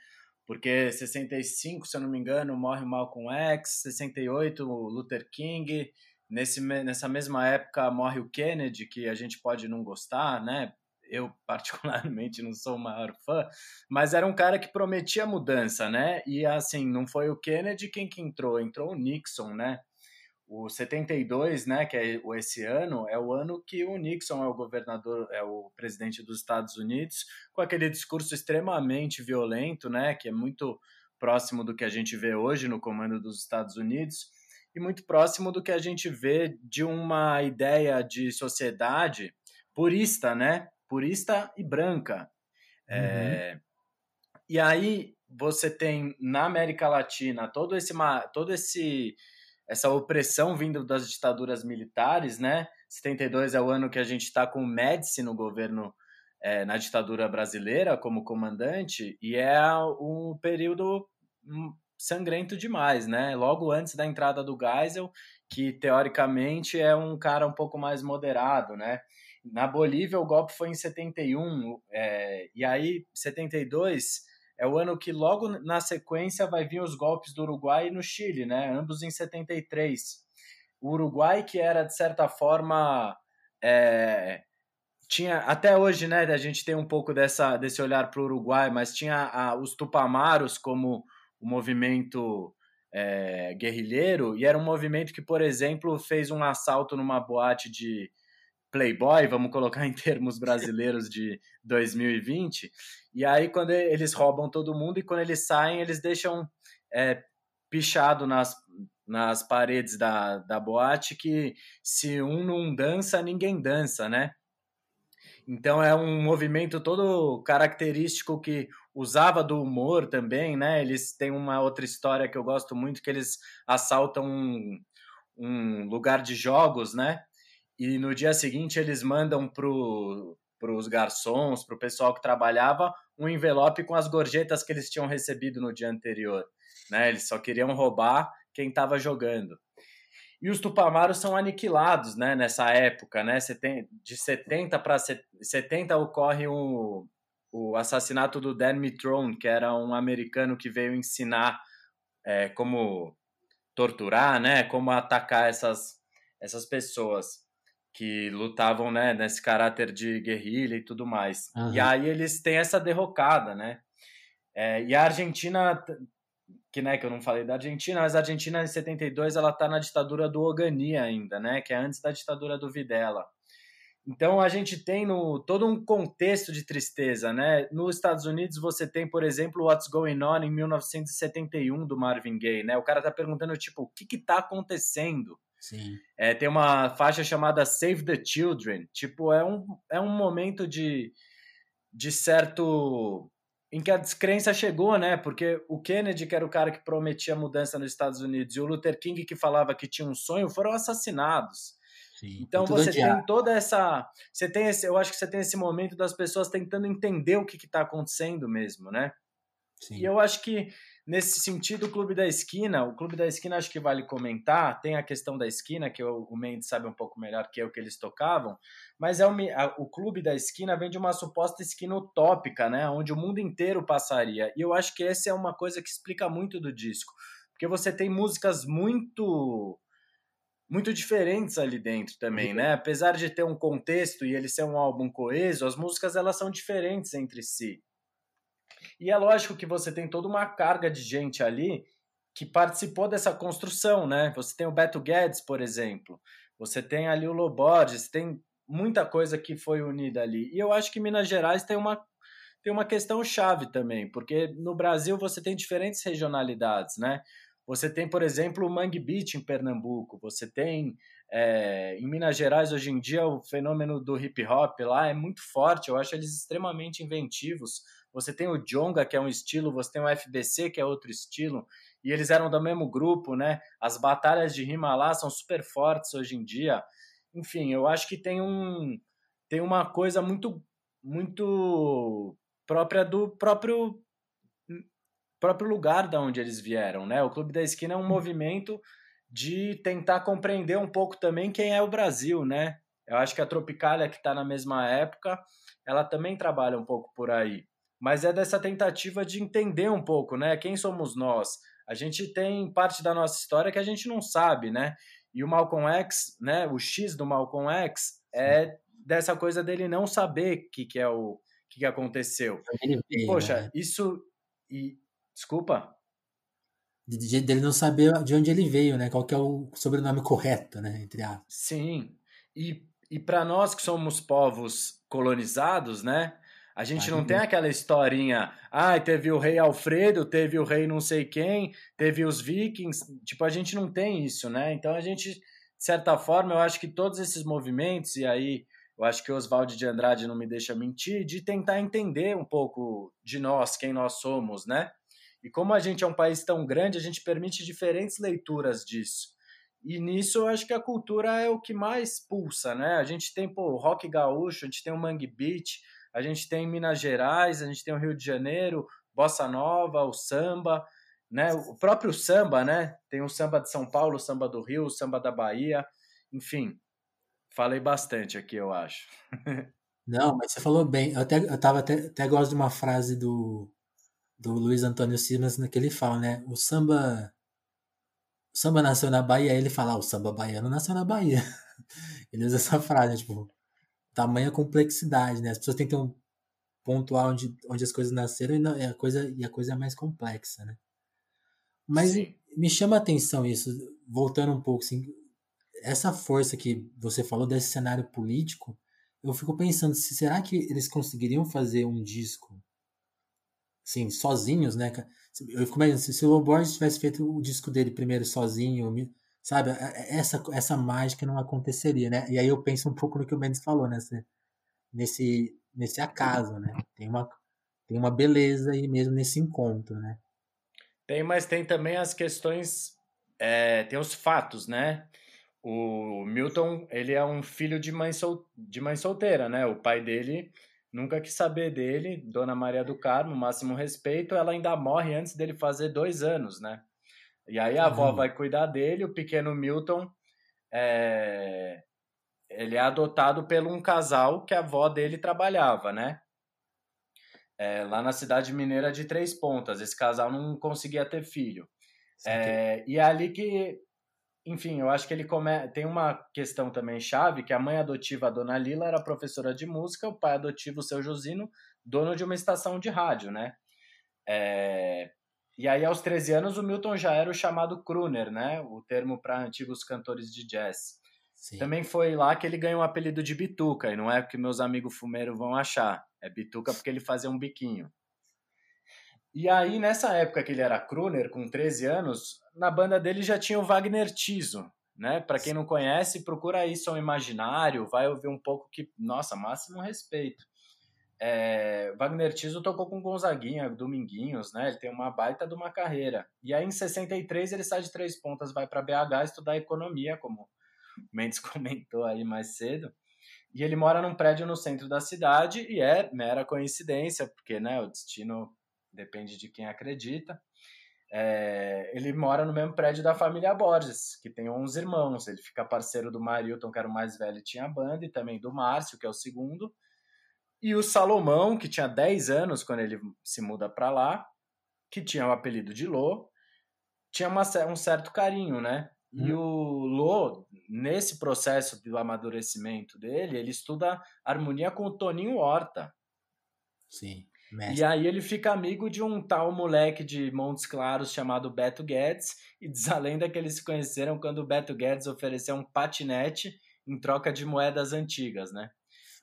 Porque 65, se eu não me engano, morre Malcolm X, 68, Luther King, Nesse, nessa mesma época morre o Kennedy, que a gente pode não gostar, né? Eu, particularmente, não sou o maior fã, mas era um cara que prometia mudança, né? E assim, não foi o Kennedy quem que entrou, entrou o Nixon, né? O 72, né, que é esse ano, é o ano que o Nixon é o governador, é o presidente dos Estados Unidos, com aquele discurso extremamente violento, né, que é muito próximo do que a gente vê hoje no comando dos Estados Unidos e muito próximo do que a gente vê de uma ideia de sociedade purista, né? Purista e branca. Uhum. É... E aí você tem na América Latina todo esse, todo esse essa opressão vindo das ditaduras militares, né? 72 é o ano que a gente está com o Médici no governo, é, na ditadura brasileira como comandante, e é um período hum, sangrento demais, né? Logo antes da entrada do Geisel, que teoricamente é um cara um pouco mais moderado, né? Na Bolívia o golpe foi em 71, é, e aí 72 é o ano que logo na sequência vai vir os golpes do Uruguai e no Chile, né? Ambos em 73. O Uruguai, que era, de certa forma, é, tinha até hoje, né? A gente tem um pouco dessa, desse olhar para o Uruguai, mas tinha a, os Tupamaros como o movimento é, guerrilheiro, e era um movimento que, por exemplo, fez um assalto numa boate de Playboy, vamos colocar em termos brasileiros de 2020, e aí quando eles roubam todo mundo e quando eles saem, eles deixam é, pichado nas, nas paredes da, da boate que se um não dança, ninguém dança, né? Então é um movimento todo característico que usava do humor também, né? Eles têm uma outra história que eu gosto muito, que eles assaltam um, um lugar de jogos, né? E no dia seguinte eles mandam pro para os garçons, para o pessoal que trabalhava, um envelope com as gorjetas que eles tinham recebido no dia anterior. Né? Eles só queriam roubar quem estava jogando. E os Tupamaros são aniquilados né, nessa época, né? De 70 para 70 ocorre o, o assassinato do Dan Mitrone, que era um americano que veio ensinar é, como torturar, né? Como atacar essas, essas pessoas que lutavam né, nesse caráter de guerrilha e tudo mais. Uhum. E aí eles têm essa derrocada, né? É, e a Argentina que, né, que eu não falei da Argentina, mas a Argentina em 72 ela tá na ditadura do Ogani ainda, né, que é antes da ditadura do Videla. Então a gente tem no, todo um contexto de tristeza, né? Nos Estados Unidos você tem, por exemplo, What's Going On em 1971 do Marvin Gaye, né? O cara tá perguntando tipo, o que que tá acontecendo? Sim. É, tem uma faixa chamada Save the Children, tipo, é um, é um momento de, de certo em que a descrença chegou, né? Porque o Kennedy, que era o cara que prometia mudança nos Estados Unidos, e o Luther King, que falava que tinha um sonho, foram assassinados. Sim, então você tem toda essa, você tem esse, eu acho que você tem esse momento das pessoas tentando entender o que está acontecendo mesmo, né? Sim. E eu acho que nesse sentido o Clube da Esquina, o Clube da Esquina acho que vale comentar, tem a questão da esquina que o Mendes sabe um pouco melhor que eu que eles tocavam, mas é o, o clube da esquina vem de uma suposta esquina utópica, né, onde o mundo inteiro passaria. E eu acho que essa é uma coisa que explica muito do disco, porque você tem músicas muito muito diferentes ali dentro também, uhum. né? Apesar de ter um contexto e ele ser um álbum coeso, as músicas elas são diferentes entre si. E é lógico que você tem toda uma carga de gente ali que participou dessa construção, né? Você tem o Beto Guedes, por exemplo. Você tem ali o Loborges, tem muita coisa que foi unida ali. E eu acho que Minas Gerais tem uma, tem uma questão chave também, porque no Brasil você tem diferentes regionalidades, né? Você tem, por exemplo, o Mangue Beach em Pernambuco, você tem é, em Minas Gerais hoje em dia o fenômeno do hip hop lá é muito forte, eu acho eles extremamente inventivos. Você tem o Jonga, que é um estilo, você tem o FBC, que é outro estilo, e eles eram do mesmo grupo, né? As batalhas de rima lá são super fortes hoje em dia enfim, eu acho que tem um tem uma coisa muito muito própria do próprio próprio lugar da onde eles vieram, né? O Clube da Esquina é um movimento de tentar compreender um pouco também quem é o Brasil, né? Eu acho que a Tropicália, que está na mesma época, ela também trabalha um pouco por aí. Mas é dessa tentativa de entender um pouco, né? Quem somos nós? A gente tem parte da nossa história que a gente não sabe, né? E o Malcolm X, né, o X do Malcolm X é dessa coisa dele não saber o que, que é o que, que aconteceu. e, poxa, né? isso e desculpa. De, dele não saber de onde ele veio, né? Qual que é o sobrenome correto, né? Entre a... Sim. E, e para nós que somos povos colonizados, né? A gente não tem aquela historinha, ah, teve o rei Alfredo, teve o rei não sei quem, teve os vikings, tipo, a gente não tem isso, né? Então a gente, de certa forma, eu acho que todos esses movimentos, e aí eu acho que o Oswald de Andrade não me deixa mentir, de tentar entender um pouco de nós, quem nós somos, né? E como a gente é um país tão grande, a gente permite diferentes leituras disso. E nisso eu acho que a cultura é o que mais pulsa, né? A gente tem pô, o rock gaúcho, a gente tem o Mangue Beach, a gente tem Minas Gerais, a gente tem o Rio de Janeiro, Bossa Nova, o samba, né? O próprio samba, né? Tem o samba de São Paulo, o samba do Rio, o samba da Bahia, enfim. Falei bastante aqui, eu acho. Não, mas você falou bem. Eu até eu tava até, até gosto de uma frase do do Luiz Antônio Simas, que ele fala, né? O samba. O samba nasceu na Bahia, ele fala, ah, o samba baiano nasceu na Bahia. ele usa essa frase, né? tipo, tamanha complexidade, né? As pessoas tentam pontuar onde, onde as coisas nasceram e, não, e, a coisa, e a coisa é mais complexa, né? Mas Sim. me chama a atenção isso, voltando um pouco, assim, essa força que você falou desse cenário político, eu fico pensando, se será que eles conseguiriam fazer um disco assim, sozinhos, né? Eu fico imaginando, se, se o Borges tivesse feito o disco dele primeiro sozinho, sabe? Essa, essa mágica não aconteceria, né? E aí eu penso um pouco no que o Mendes falou, né? Nesse, nesse acaso, né? Tem uma, tem uma beleza aí mesmo nesse encontro, né? Tem, mas tem também as questões, é, tem os fatos, né? O Milton, ele é um filho de mãe, sol, de mãe solteira, né? O pai dele nunca quis saber dele, Dona Maria do Carmo, máximo respeito, ela ainda morre antes dele fazer dois anos, né? E aí a avó vai cuidar dele, o pequeno Milton é... ele é adotado por um casal que a avó dele trabalhava, né? É, lá na cidade mineira de Três Pontas. Esse casal não conseguia ter filho. É, e é ali que enfim, eu acho que ele come... tem uma questão também chave, que a mãe adotiva, a dona Lila, era professora de música, o pai adotivo, o seu Josino, dono de uma estação de rádio, né? É... E aí, aos 13 anos, o Milton já era o chamado crooner, né? O termo para antigos cantores de jazz. Sim. Também foi lá que ele ganhou o apelido de Bituca, e não é o que meus amigos fumeiros vão achar. É Bituca porque ele fazia um biquinho. E aí, nessa época que ele era crooner, com 13 anos, na banda dele já tinha o Wagner Tiso, né? Para quem não conhece, procura aí Som Imaginário, vai ouvir um pouco que, nossa, máximo respeito. É, Wagner Tiso tocou com Gonzaguinha, Dominguinhos, né? Ele tem uma baita de uma carreira. E aí, em 63, ele sai de Três Pontas, vai para BH estudar economia, como o Mendes comentou aí mais cedo. E ele mora num prédio no centro da cidade, e é mera coincidência, porque né, o destino depende de quem acredita. É, ele mora no mesmo prédio da família Borges, que tem 11 irmãos. Ele fica parceiro do Marilton, que era o mais velho e tinha a banda, e também do Márcio, que é o segundo. E o Salomão, que tinha 10 anos quando ele se muda para lá, que tinha o apelido de Lô, tinha uma, um certo carinho, né? Hum. E uhum. o Lô, nesse processo do amadurecimento dele, ele estuda harmonia com o Toninho Horta. Sim. Mestre. E aí ele fica amigo de um tal moleque de Montes Claros chamado Beto Guedes, e diz a lenda que eles se conheceram quando o Beto Guedes ofereceu um patinete em troca de moedas antigas, né?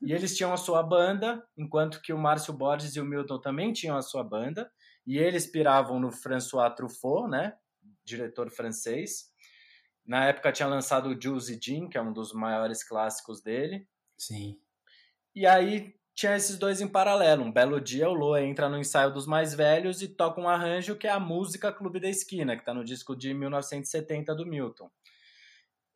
E eles tinham a sua banda, enquanto que o Márcio Borges e o Milton também tinham a sua banda, e eles piravam no François Truffaut, né? Diretor francês. Na época tinha lançado o Jules e Jean, que é um dos maiores clássicos dele. Sim. E aí tinha esses dois em paralelo. Um belo dia o Lô entra no ensaio dos mais velhos e toca um arranjo que é a música Clube da Esquina, que está no disco de 1970 do Milton.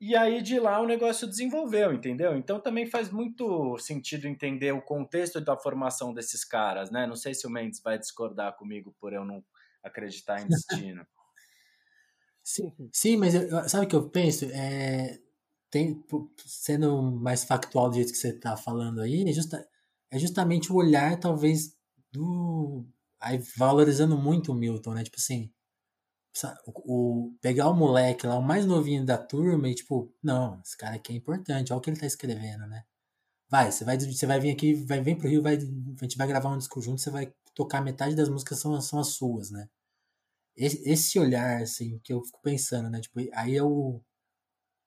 E aí de lá o negócio desenvolveu, entendeu? Então também faz muito sentido entender o contexto da formação desses caras, né? Não sei se o Mendes vai discordar comigo por eu não acreditar em destino. sim, sim, mas eu, sabe o que eu penso? É, tem, sendo mais factual do jeito que você está falando aí, é justa, é justamente o olhar, talvez, do. Aí valorizando muito o Milton, né? Tipo assim. O, o, pegar o moleque lá, o mais novinho da turma, e tipo, não, esse cara aqui é importante, olha o que ele tá escrevendo, né? Vai, você vai, você vai vir aqui, vai vir pro Rio, vai, a gente vai gravar um disco junto, você vai tocar metade das músicas são, são as suas, né? Esse, esse olhar, assim, que eu fico pensando, né? Tipo, aí é o,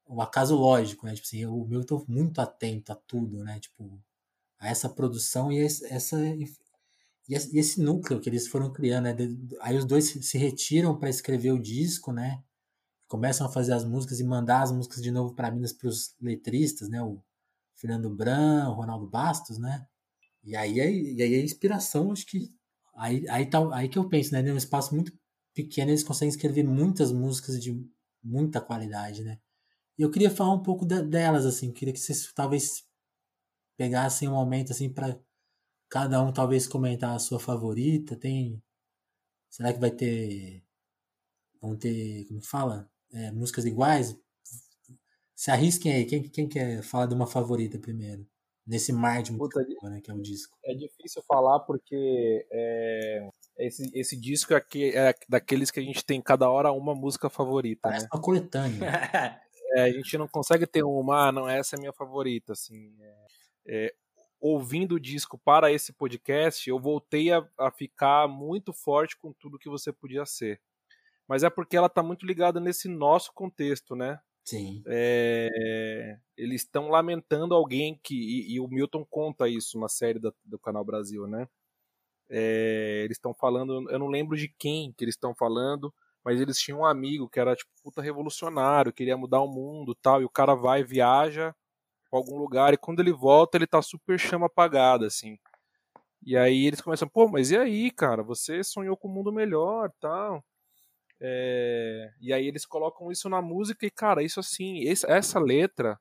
o acaso lógico, né? Tipo assim, o Milton muito atento a tudo, né? Tipo, a essa produção e essa e esse núcleo que eles foram criando, né? Aí os dois se retiram para escrever o disco, né? Começam a fazer as músicas e mandar as músicas de novo para Minas para os letristas, né? O Fernando Bran, o Ronaldo Bastos, né? E aí, e aí a inspiração, acho que aí, aí, tá, aí que eu penso, né? Num espaço muito pequeno eles conseguem escrever muitas músicas de muita qualidade, né? E eu queria falar um pouco de, delas, assim, queria que vocês talvez pegassem um momento assim para cada um talvez comentar a sua favorita, tem será que vai ter vão ter, como fala, é, músicas iguais? Se arrisquem aí, quem, quem quer falar de uma favorita primeiro? Nesse mar de música, né, que é o disco. É difícil falar porque é, esse, esse disco é, aqui, é daqueles que a gente tem cada hora uma música favorita. Parece né? uma coletânea. é, a gente não consegue ter uma, ah, não, essa é a minha favorita. Assim, é, é, ouvindo o disco para esse podcast, eu voltei a, a, ficar muito forte com tudo que você podia ser. Mas é porque ela está muito ligada nesse nosso contexto, né? Sim. É, eles estão lamentando alguém que. E, e, o Milton conta isso na série da, do Canal Brasil, né? É, eles estão falando, eu não lembro de quem que eles estão falando, mas eles tinham um amigo que era tipo puta revolucionário, queria mudar o mundo tal, e o cara vai, viaja pra algum lugar, e quando ele volta, ele tá super chama apagada, assim. E aí eles começam, pô, mas e aí, cara, você sonhou com um mundo melhor tal. É... E aí eles colocam isso na música e, cara, isso assim, essa letra,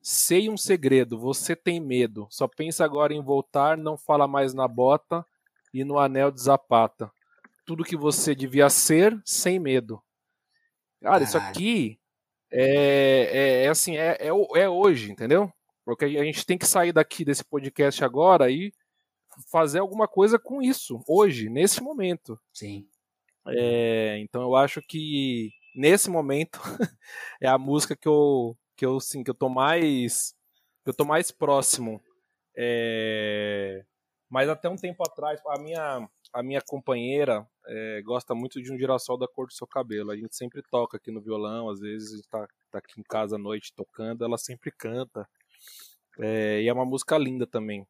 sei um segredo, você tem medo, só pensa agora em voltar, não fala mais na bota, e no anel de Zapata. Tudo que você devia ser sem medo. Cara, isso aqui é, é, é assim, é, é, é, hoje, entendeu? Porque a gente tem que sair daqui desse podcast agora e fazer alguma coisa com isso, hoje, nesse momento. Sim. É, então eu acho que nesse momento é a música que eu, que eu, sim, que eu tô mais, que eu tô mais próximo. É, mas até um tempo atrás, a minha, a minha companheira é, gosta muito de um girassol da cor do seu cabelo. A gente sempre toca aqui no violão, às vezes a gente tá, tá aqui em casa à noite tocando, ela sempre canta. É, e é uma música linda também.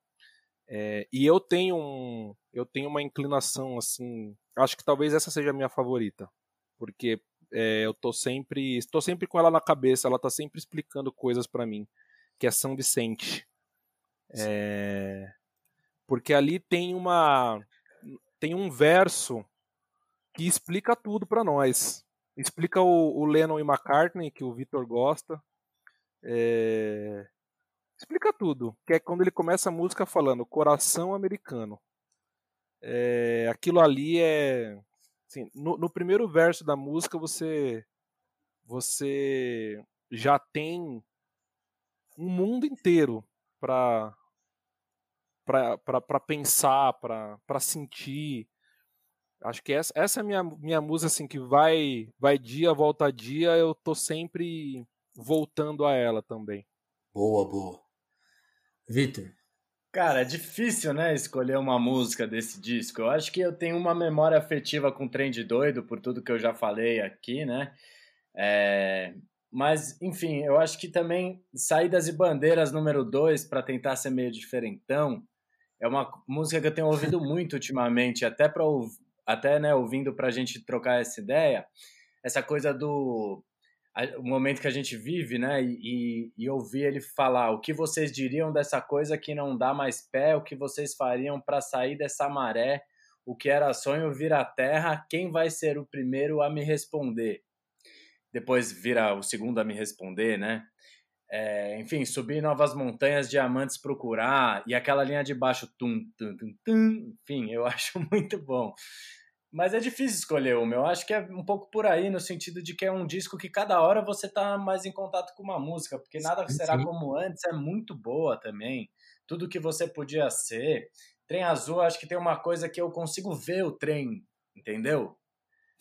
É, e eu tenho um, eu tenho uma inclinação assim, acho que talvez essa seja a minha favorita, porque é, eu tô sempre, estou sempre com ela na cabeça, ela tá sempre explicando coisas para mim, que é São Vicente. É, porque ali tem uma tem um verso que explica tudo para nós. Explica o, o, Lennon e McCartney, que o Victor gosta. É... Explica tudo. Que é quando ele começa a música falando coração americano. É... Aquilo ali é. Assim, no, no primeiro verso da música você você já tem um mundo inteiro para para pensar, para sentir. Acho que essa, essa é a minha, minha música, assim, que vai, vai dia, volta dia, eu tô sempre voltando a ela também. Boa, boa. Vitor. Cara, é difícil, né, escolher uma música desse disco. Eu acho que eu tenho uma memória afetiva com o Trem de Doido, por tudo que eu já falei aqui, né? É... Mas, enfim, eu acho que também Saídas e Bandeiras número 2, para tentar ser meio diferentão, é uma música que eu tenho ouvido muito ultimamente, até para até né, ouvindo para a gente trocar essa ideia, essa coisa do o momento que a gente vive, né, e, e, ouvir ele falar o que vocês diriam dessa coisa que não dá mais pé, o que vocês fariam para sair dessa maré, o que era sonho vira terra, quem vai ser o primeiro a me responder? Depois vira o segundo a me responder, né? É, enfim, subir novas montanhas, diamantes procurar, e aquela linha de baixo, tum, tum, tum, tum, enfim, eu acho muito bom. Mas é difícil escolher uma, eu acho que é um pouco por aí, no sentido de que é um disco que cada hora você tá mais em contato com uma música, porque nada sim, será sim. como antes é muito boa também, tudo que você podia ser. Trem Azul, acho que tem uma coisa que eu consigo ver o trem, entendeu?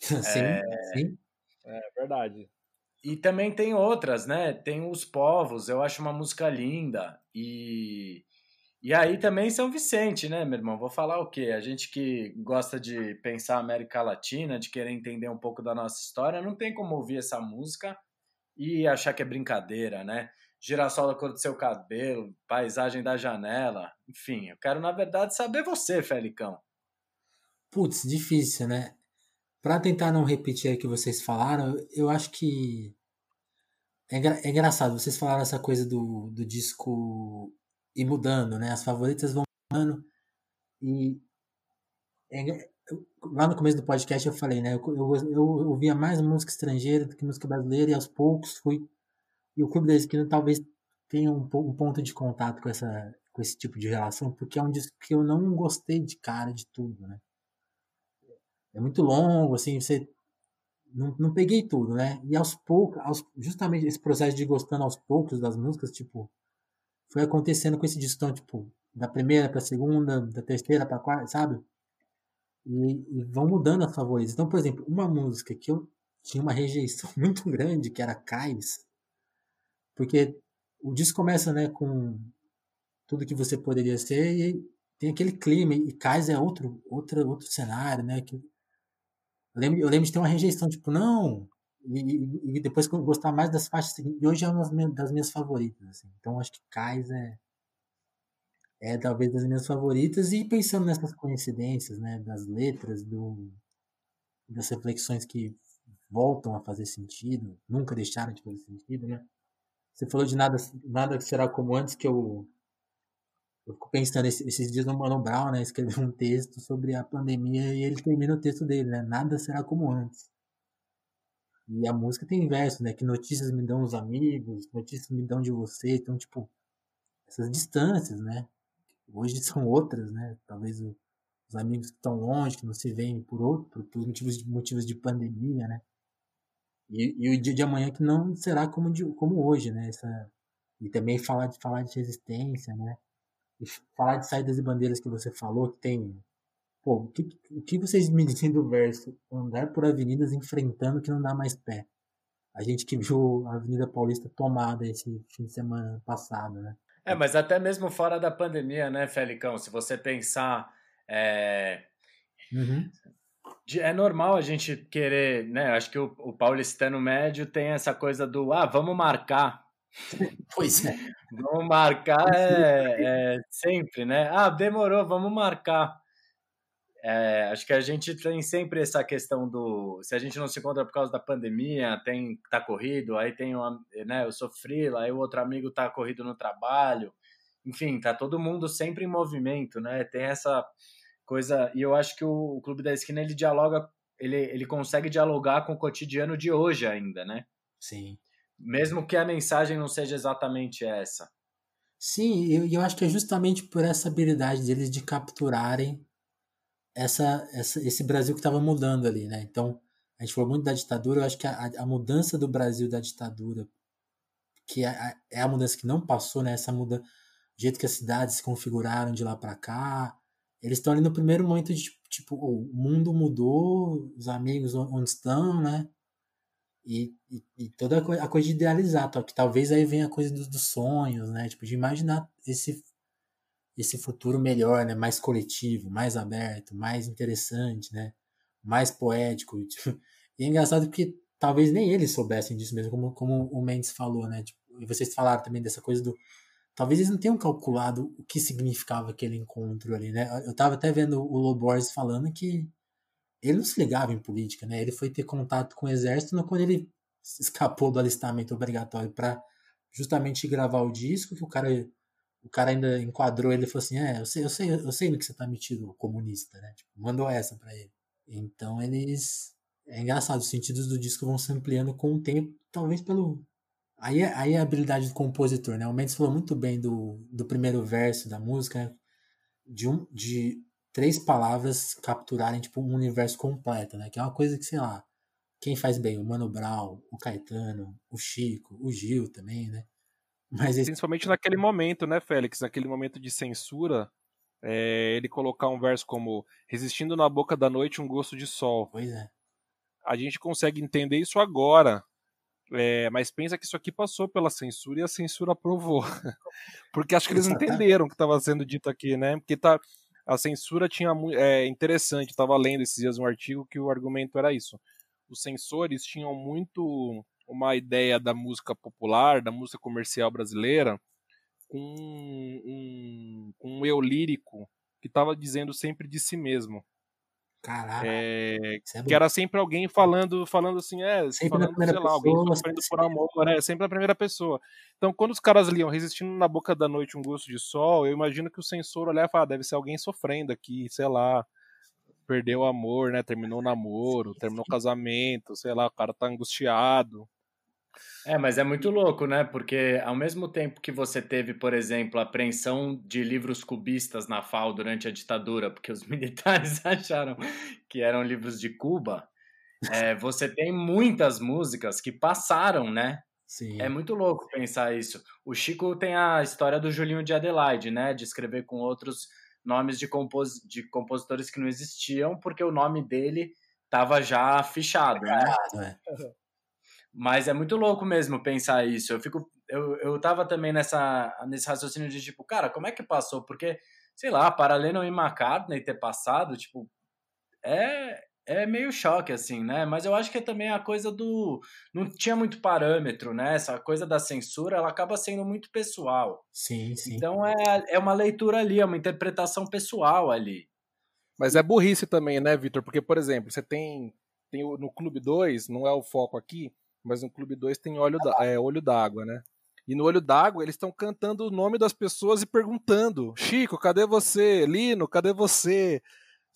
Sim, é... sim. É verdade. E também tem outras, né? Tem Os Povos, eu acho uma música linda. E, e aí também São Vicente, né, meu irmão? Vou falar o quê? A gente que gosta de pensar América Latina, de querer entender um pouco da nossa história, não tem como ouvir essa música e achar que é brincadeira, né? Girassol da cor do seu cabelo, paisagem da janela, enfim, eu quero na verdade saber você, Felicão. Putz, difícil, né? Para tentar não repetir o que vocês falaram, eu acho que é, é, engraçado. Vocês falaram essa coisa do, do disco ir mudando, né? As favoritas vão mudando. E é, lá no começo do podcast eu falei, né? Eu, eu, eu ouvia mais música estrangeira do que música brasileira e aos poucos fui. E o Clube da Esquina talvez tenha um, um ponto de contato com, essa, com esse tipo de relação, porque é um disco que eu não gostei de cara de tudo, né? É muito longo, assim, você não, não peguei tudo, né? E aos poucos, aos, justamente esse processo de gostando aos poucos das músicas, tipo, foi acontecendo com esse disco, então, tipo, da primeira pra segunda, da terceira pra quarta, sabe? e, e, vão mudando as favoritas. Então, por exemplo, uma música que eu tinha uma rejeição muito grande, que era Cais, porque o disco começa né, com tudo que você poderia ser e tem aquele clima, e Cais é outro, outro, outro cenário, né? Que, eu, lembro, eu lembro de ter uma rejeição, tipo, não, e, e, depois gostar mais das faixas seguintes. E hoje é uma das minhas favoritas. Assim. Então acho que Kais é, é talvez das minhas favoritas. E pensando nessas coincidências, né, das letras, do, das reflexões que voltam a fazer sentido, nunca deixaram de fazer sentido, né? Você falou de nada, nada que será como antes que eu eu fico pensando esses dias no Mano Brown, né, escreveu um texto sobre a pandemia e ele termina o texto dele, né? Nada será como antes. E a música tem verso, né? Que notícias me dão os amigos, notícias me dão de você. Então, tipo, essas distâncias, né? Hoje são outras, né? Talvez o, os amigos que estão longe, que não se veem por outro, por motivos de, motivos de pandemia, né? E, e o dia de amanhã que não será como, de, como hoje, né? Essa, e também falar de, falar de resistência, né? Falar de saídas e bandeiras que você falou, que tem Pô, o que, o que vocês me dizem do verso? Andar por avenidas enfrentando que não dá mais pé. A gente que viu a Avenida Paulista tomada esse fim de semana passado, né? É, mas até mesmo fora da pandemia, né, Felicão? Se você pensar. É... Uhum. É normal a gente querer, né? Acho que o, o paulistano médio tem essa coisa do ah, vamos marcar. Pois é. Vamos marcar é, é sempre, né? Ah, demorou, vamos marcar. É, acho que a gente tem sempre essa questão do se a gente não se encontra por causa da pandemia, tem tá corrido, aí tem uma, né, eu sou aí o outro amigo tá corrido no trabalho. Enfim, tá todo mundo sempre em movimento, né? Tem essa coisa, e eu acho que o, o Clube da Esquina ele dialoga, ele, ele consegue dialogar com o cotidiano de hoje ainda, né? Sim. Mesmo que a mensagem não seja exatamente essa. Sim, e eu, eu acho que é justamente por essa habilidade deles de capturarem essa, essa, esse Brasil que estava mudando ali, né? Então, a gente falou muito da ditadura, eu acho que a, a mudança do Brasil da ditadura, que é, é a mudança que não passou, né? Essa mudança, o jeito que as cidades se configuraram de lá para cá, eles estão ali no primeiro momento de tipo, o mundo mudou, os amigos onde estão, né? E, e, e toda a coisa de idealizar, tá? que talvez aí venha a coisa dos, dos sonhos, né? Tipo, de imaginar esse esse futuro melhor, né? Mais coletivo, mais aberto, mais interessante, né? Mais poético. E é engraçado porque talvez nem eles soubessem disso mesmo, como, como o Mendes falou, né? Tipo, e vocês falaram também dessa coisa do. Talvez eles não tenham calculado o que significava aquele encontro ali, né? Eu tava até vendo o Loborges falando que ele não se ligava em política, né? Ele foi ter contato com o exército quando ele escapou do alistamento obrigatório para justamente gravar o disco, que o cara o cara ainda enquadrou ele e falou assim: É, eu sei, eu sei, eu sei no que você tá metido, comunista, né? Tipo, mandou essa para ele. Então eles. É engraçado, os sentidos do disco vão se ampliando com o tempo, talvez pelo. Aí, é, aí é a habilidade do compositor, né? O Mendes falou muito bem do, do primeiro verso da música, de, um, de três palavras capturarem tipo, um universo completo, né? Que é uma coisa que, sei lá, quem faz bem? O Mano Brown, o Caetano, o Chico, o Gil também, né? Mas esse... Principalmente naquele momento, né, Félix? Naquele momento de censura, é, ele colocar um verso como Resistindo na boca da noite um gosto de sol. Pois é. A gente consegue entender isso agora. É, mas pensa que isso aqui passou pela censura e a censura aprovou. Porque acho que eles entenderam o que estava sendo dito aqui, né? Porque tá, a censura tinha. É interessante, estava lendo esses dias um artigo que o argumento era isso. Os censores tinham muito uma ideia da música popular, da música comercial brasileira, com um, com um eu lírico que estava dizendo sempre de si mesmo. Caralho. É, é que era sempre alguém falando, falando assim, é, sempre falando, sei lá, alguém sofrendo por amor, é, sempre a primeira pessoa. Então, quando os caras liam Resistindo na Boca da Noite um Gosto de Sol, eu imagino que o censor olhava e falava, ah, deve ser alguém sofrendo aqui, sei lá, perdeu o amor, né, terminou o namoro, terminou o casamento, sei lá, o cara tá angustiado. É, mas é muito louco, né? Porque ao mesmo tempo que você teve, por exemplo, a apreensão de livros cubistas na FAO durante a ditadura, porque os militares acharam que eram livros de Cuba, é, você tem muitas músicas que passaram, né? Sim. É muito louco pensar isso. O Chico tem a história do Julinho de Adelaide, né? De escrever com outros nomes de, compos de compositores que não existiam, porque o nome dele estava já fichado, né? É. Mas é muito louco mesmo pensar isso. Eu fico. Eu, eu tava também nessa, nesse raciocínio de tipo, cara, como é que passou? Porque, sei lá, para Lennon e McCartney ter passado, tipo, é, é meio choque, assim, né? Mas eu acho que é também a coisa do. Não tinha muito parâmetro, né? Essa coisa da censura, ela acaba sendo muito pessoal. Sim, sim. Então é, é uma leitura ali, é uma interpretação pessoal ali. Mas é burrice também, né, Vitor? Porque, por exemplo, você tem, tem no Clube 2, não é o foco aqui, mas no Clube 2 tem olho da, é, olho d'água, né? E no olho d'água eles estão cantando o nome das pessoas e perguntando: Chico, cadê você? Lino, cadê você?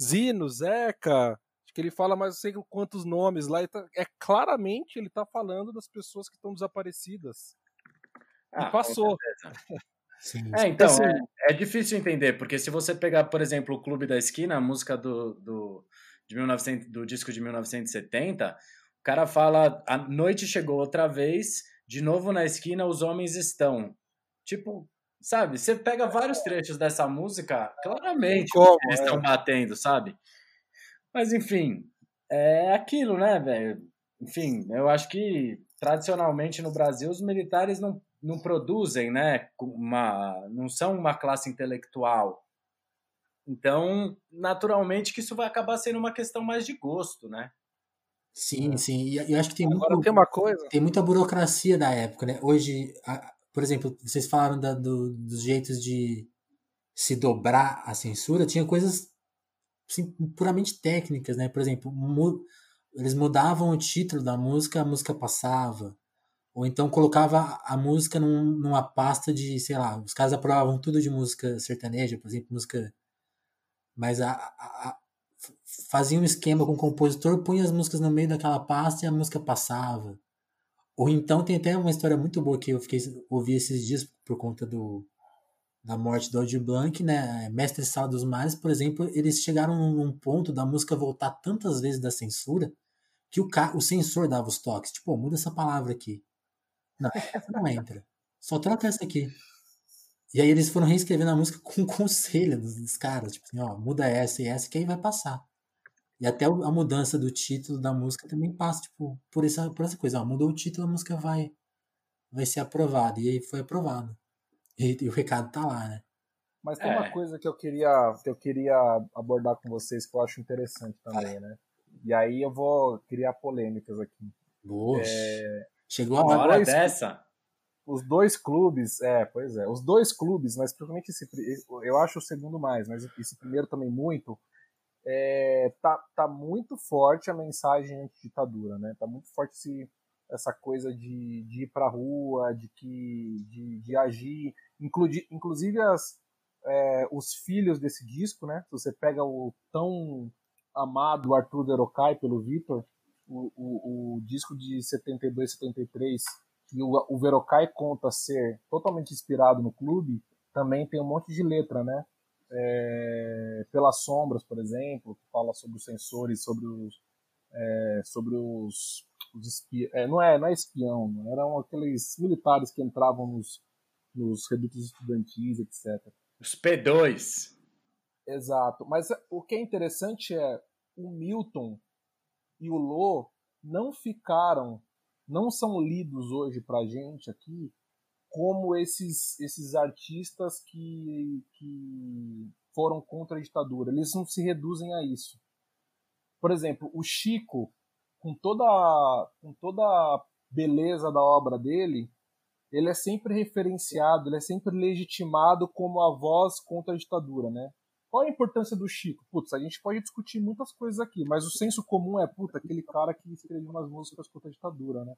Zino, Zeca, que ele fala mais não sei quantos nomes lá. Tá, é claramente ele está falando das pessoas que estão desaparecidas. Ah, e passou. Sim, é, então, assim, é, é, difícil entender, porque se você pegar, por exemplo, o Clube da Esquina, a música do, do, de 1900, do disco de 1970, o cara fala: a noite chegou outra vez, de novo na esquina os homens estão. Tipo, sabe? Você pega vários trechos dessa música, claramente Como, eles estão é. batendo, sabe? Mas enfim, é aquilo, né, velho? Enfim, eu acho que tradicionalmente no Brasil os militares não, não produzem, né, uma, não são uma classe intelectual. Então, naturalmente que isso vai acabar sendo uma questão mais de gosto, né? Sim, sim. E eu acho que tem Agora muito, tem uma coisa. Tem muita burocracia da época, né? Hoje, por exemplo, vocês falaram da, do, dos jeitos de se dobrar a censura, tinha coisas assim, puramente técnicas, né? Por exemplo, mu eles mudavam o título da música, a música passava. Ou então colocava a música num, numa pasta de, sei lá, os caras aprovavam tudo de música sertaneja, por exemplo, música. Mas a fazia um esquema com o compositor, punha as músicas no meio daquela pasta e a música passava. Ou então tem até uma história muito boa que eu fiquei ouvi esses dias por conta do da morte do Aldir Blanc, né, Mestre Sala dos Mares, por exemplo, eles chegaram num ponto da música voltar tantas vezes da censura que o, o censor dava os toques. Tipo, muda essa palavra aqui. Não, essa não entra. Só troca essa aqui. E aí eles foram reescrevendo a música com conselho dos, dos caras. Tipo assim, ó, muda essa e essa que aí vai passar. E até a mudança do título da música também passa, tipo, por essa, por essa coisa. Ó, mudou o título, a música vai, vai ser aprovada. E aí foi aprovado. E, e o recado tá lá, né? Mas tem é. uma coisa que eu queria que eu queria abordar com vocês que eu acho interessante também, né? E aí eu vou criar polêmicas aqui. Boa. É... Chegou a hora dois, dessa. Os dois clubes, é, pois é, os dois clubes, mas principalmente esse, eu acho o segundo mais, mas esse primeiro também muito, é, tá, tá muito forte a mensagem anti-ditadura, né? Tá muito forte esse, essa coisa de, de ir pra rua, de que de, de agir, inclusive as, é, os filhos desse disco, né? Se você pega o tão amado Arthur Derocai pelo Vitor, o, o, o, disco de 72, 73, que o, o Verocai conta ser totalmente inspirado no clube, também tem um monte de letra, né? É, Pelas Sombras, por exemplo, que fala sobre os sensores, sobre os, é, sobre os, os espiões. É, não, é, não é espião, não. eram aqueles militares que entravam nos, nos redutos estudantis, etc. Os P2. Exato. Mas o que é interessante é o Milton e o Lô não ficaram, não são lidos hoje pra gente aqui como esses, esses artistas que, que foram contra a ditadura. Eles não se reduzem a isso. Por exemplo, o Chico, com toda, com toda a beleza da obra dele, ele é sempre referenciado, ele é sempre legitimado como a voz contra a ditadura, né? Qual a importância do Chico? Putz, a gente pode discutir muitas coisas aqui, mas o senso comum é, puta, aquele cara que escreveu umas músicas contra a ditadura, né?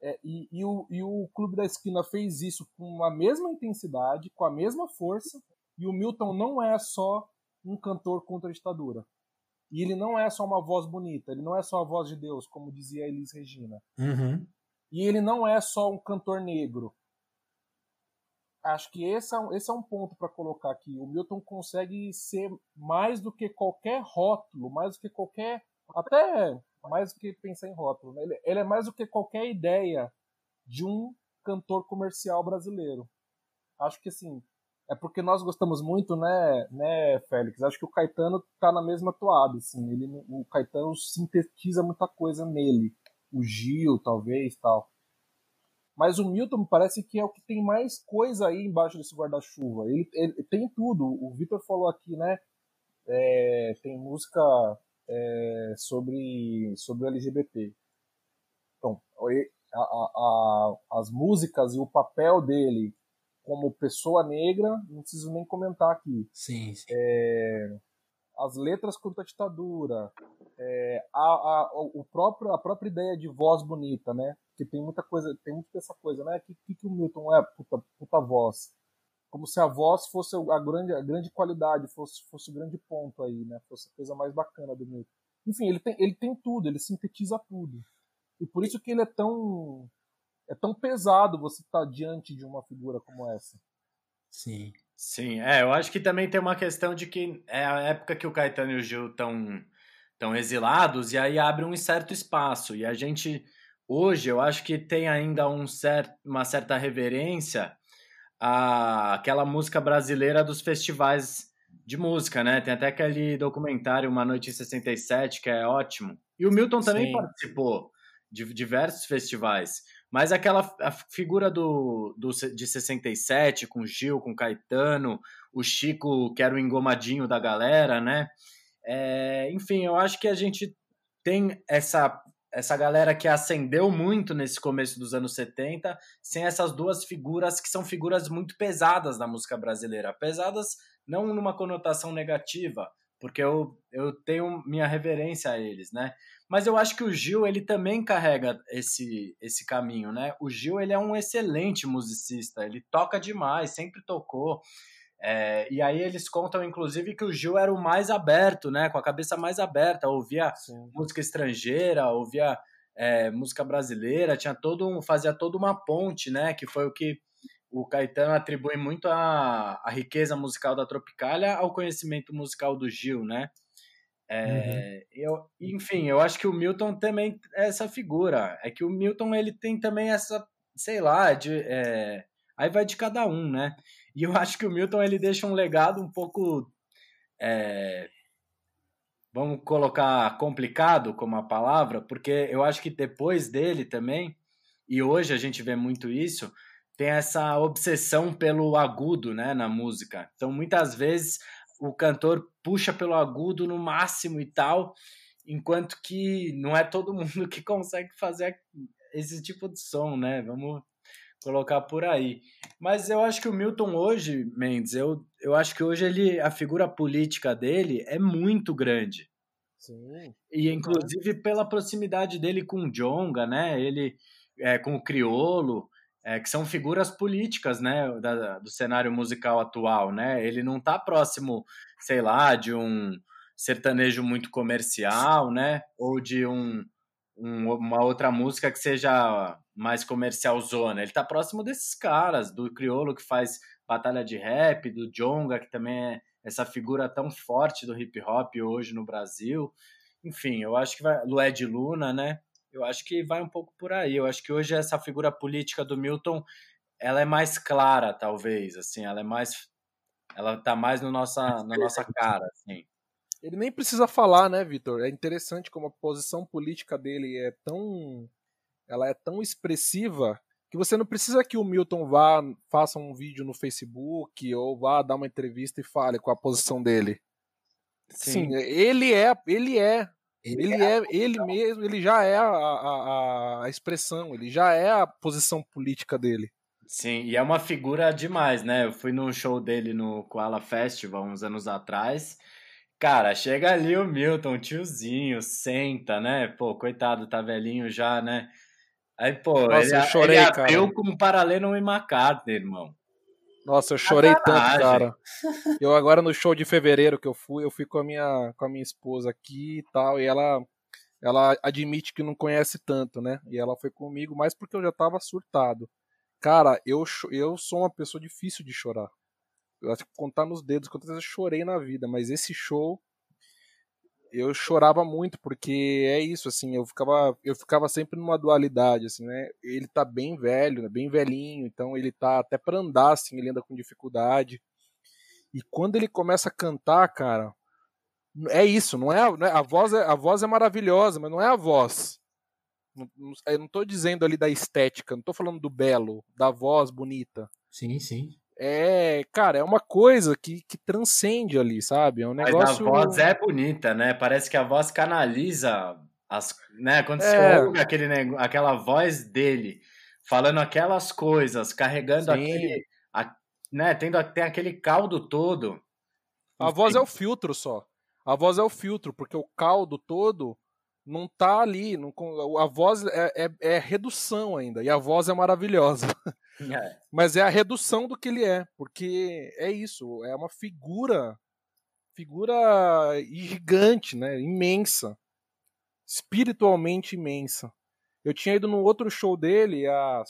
É, e, e, o, e o Clube da Esquina fez isso com a mesma intensidade, com a mesma força, e o Milton não é só um cantor contra a ditadura. E ele não é só uma voz bonita, ele não é só a voz de Deus, como dizia Elis Regina. Uhum. E ele não é só um cantor negro. Acho que esse é um, esse é um ponto para colocar aqui. O Milton consegue ser mais do que qualquer rótulo, mais do que qualquer. Até mais do que pensar em rótulo. Né? Ele, ele é mais do que qualquer ideia de um cantor comercial brasileiro. Acho que assim, é porque nós gostamos muito, né, né, Félix? Acho que o Caetano tá na mesma toada, assim. Ele, o Caetano sintetiza muita coisa nele. O Gil, talvez, tal. Mas o Milton parece que é o que tem mais coisa aí embaixo desse guarda-chuva. Ele, ele, tem tudo. O Vitor falou aqui, né? É, tem música é, sobre, sobre LGBT. Então, a, a, a, as músicas e o papel dele como pessoa negra, não preciso nem comentar aqui. Sim. sim. É, as letras contra a ditadura, é, a, a, o próprio, a própria ideia de voz bonita, né? Que tem muita coisa, tem muito dessa coisa, né? Que, que, que o Milton é puta, puta voz. Como se a voz fosse a grande, a grande qualidade, fosse, fosse o grande ponto aí, né? Fosse a coisa mais bacana do Milton. Enfim, ele tem, ele tem tudo, ele sintetiza tudo. E por isso que ele é tão é tão pesado você estar tá diante de uma figura como essa. Sim. Sim, é, eu acho que também tem uma questão de que é a época que o Caetano e o Gil estão tão exilados e aí abre um certo espaço. E a gente, hoje, eu acho que tem ainda um certo, uma certa reverência àquela música brasileira dos festivais de música, né? Tem até aquele documentário Uma Noite em 67, que é ótimo. E o Milton também Sim. participou de diversos festivais. Mas aquela a figura do, do, de 67, com Gil, com Caetano, o Chico, que era o engomadinho da galera, né? É, enfim, eu acho que a gente tem essa, essa galera que ascendeu muito nesse começo dos anos 70, sem essas duas figuras que são figuras muito pesadas da música brasileira. Pesadas não numa conotação negativa, porque eu, eu tenho minha reverência a eles, né? Mas eu acho que o Gil, ele também carrega esse, esse caminho, né? O Gil, ele é um excelente musicista, ele toca demais, sempre tocou. É, e aí eles contam, inclusive, que o Gil era o mais aberto, né? Com a cabeça mais aberta, ouvia Sim. música estrangeira, ouvia é, música brasileira, tinha todo um, fazia toda uma ponte, né? Que foi o que o Caetano atribui muito a, a riqueza musical da Tropicália ao conhecimento musical do Gil, né? É, uhum. eu, enfim, eu acho que o Milton também é essa figura. É que o Milton ele tem também essa, sei lá, de, é, aí vai de cada um, né? E eu acho que o Milton ele deixa um legado um pouco, é, vamos colocar complicado como a palavra, porque eu acho que depois dele também, e hoje a gente vê muito isso, tem essa obsessão pelo agudo, né, na música. Então muitas vezes o cantor puxa pelo agudo no máximo e tal, enquanto que não é todo mundo que consegue fazer esse tipo de som, né? Vamos colocar por aí. Mas eu acho que o Milton hoje, Mendes, eu, eu acho que hoje ele a figura política dele é muito grande. Sim. E inclusive pela proximidade dele com o Jonga, né? Ele é, com o Criolo, é, que são figuras políticas, né, da, do cenário musical atual, né? Ele não está próximo, sei lá, de um sertanejo muito comercial, né? Ou de um, um uma outra música que seja mais comercial zona. Ele está próximo desses caras, do Criolo que faz batalha de rap, do Jonga que também é essa figura tão forte do hip hop hoje no Brasil. Enfim, eu acho que vai Lued Luna, né? Eu acho que vai um pouco por aí. Eu acho que hoje essa figura política do Milton, ela é mais clara, talvez, assim, ela é mais ela tá mais no nossa, na nossa cara, assim. Ele nem precisa falar, né, Vitor? É interessante como a posição política dele é tão ela é tão expressiva que você não precisa que o Milton vá faça um vídeo no Facebook ou vá dar uma entrevista e fale com a posição dele. Sim, Sim ele é, ele é ele, ele é, é ele mesmo, ele já é a, a, a, expressão, ele já é a posição política dele. Sim, e é uma figura demais, né? Eu fui no show dele no Koala Festival uns anos atrás. Cara, chega ali o Milton, tiozinho, senta, né? Pô, coitado, tá velhinho já, né? Aí, pô, Nossa, ele, eu chorei, ele abriu cara. com Paralelo e McCartney, irmão. Nossa, eu chorei tanto, cara. Eu agora no show de fevereiro que eu fui, eu fui com a minha, com a minha esposa aqui e tal, e ela ela admite que não conhece tanto, né? E ela foi comigo, mais porque eu já tava surtado. Cara, eu, eu sou uma pessoa difícil de chorar. Eu acho que contar nos dedos quantas vezes eu chorei na vida, mas esse show eu chorava muito porque é isso assim eu ficava eu ficava sempre numa dualidade assim né ele tá bem velho né, bem velhinho então ele tá até para andar assim ele anda com dificuldade E quando ele começa a cantar, cara, é isso, não é, não é a voz é, a voz é maravilhosa, mas não é a voz. Não, eu não tô dizendo ali da estética, não tô falando do belo, da voz bonita. Sim, sim. É, cara, é uma coisa que, que transcende ali, sabe? É um negócio. Mas a voz é bonita, né? Parece que a voz canaliza as, né? Quando é. você ouve aquele, aquela voz dele falando aquelas coisas, carregando Sim. aquele, a, né? Tendo tem aquele caldo todo. A voz é o filtro só. A voz é o filtro, porque o caldo todo não tá ali. Não, a voz é, é, é redução ainda, e a voz é maravilhosa. É. Mas é a redução do que ele é, porque é isso, é uma figura, figura gigante, né, imensa, espiritualmente imensa. Eu tinha ido num outro show dele há,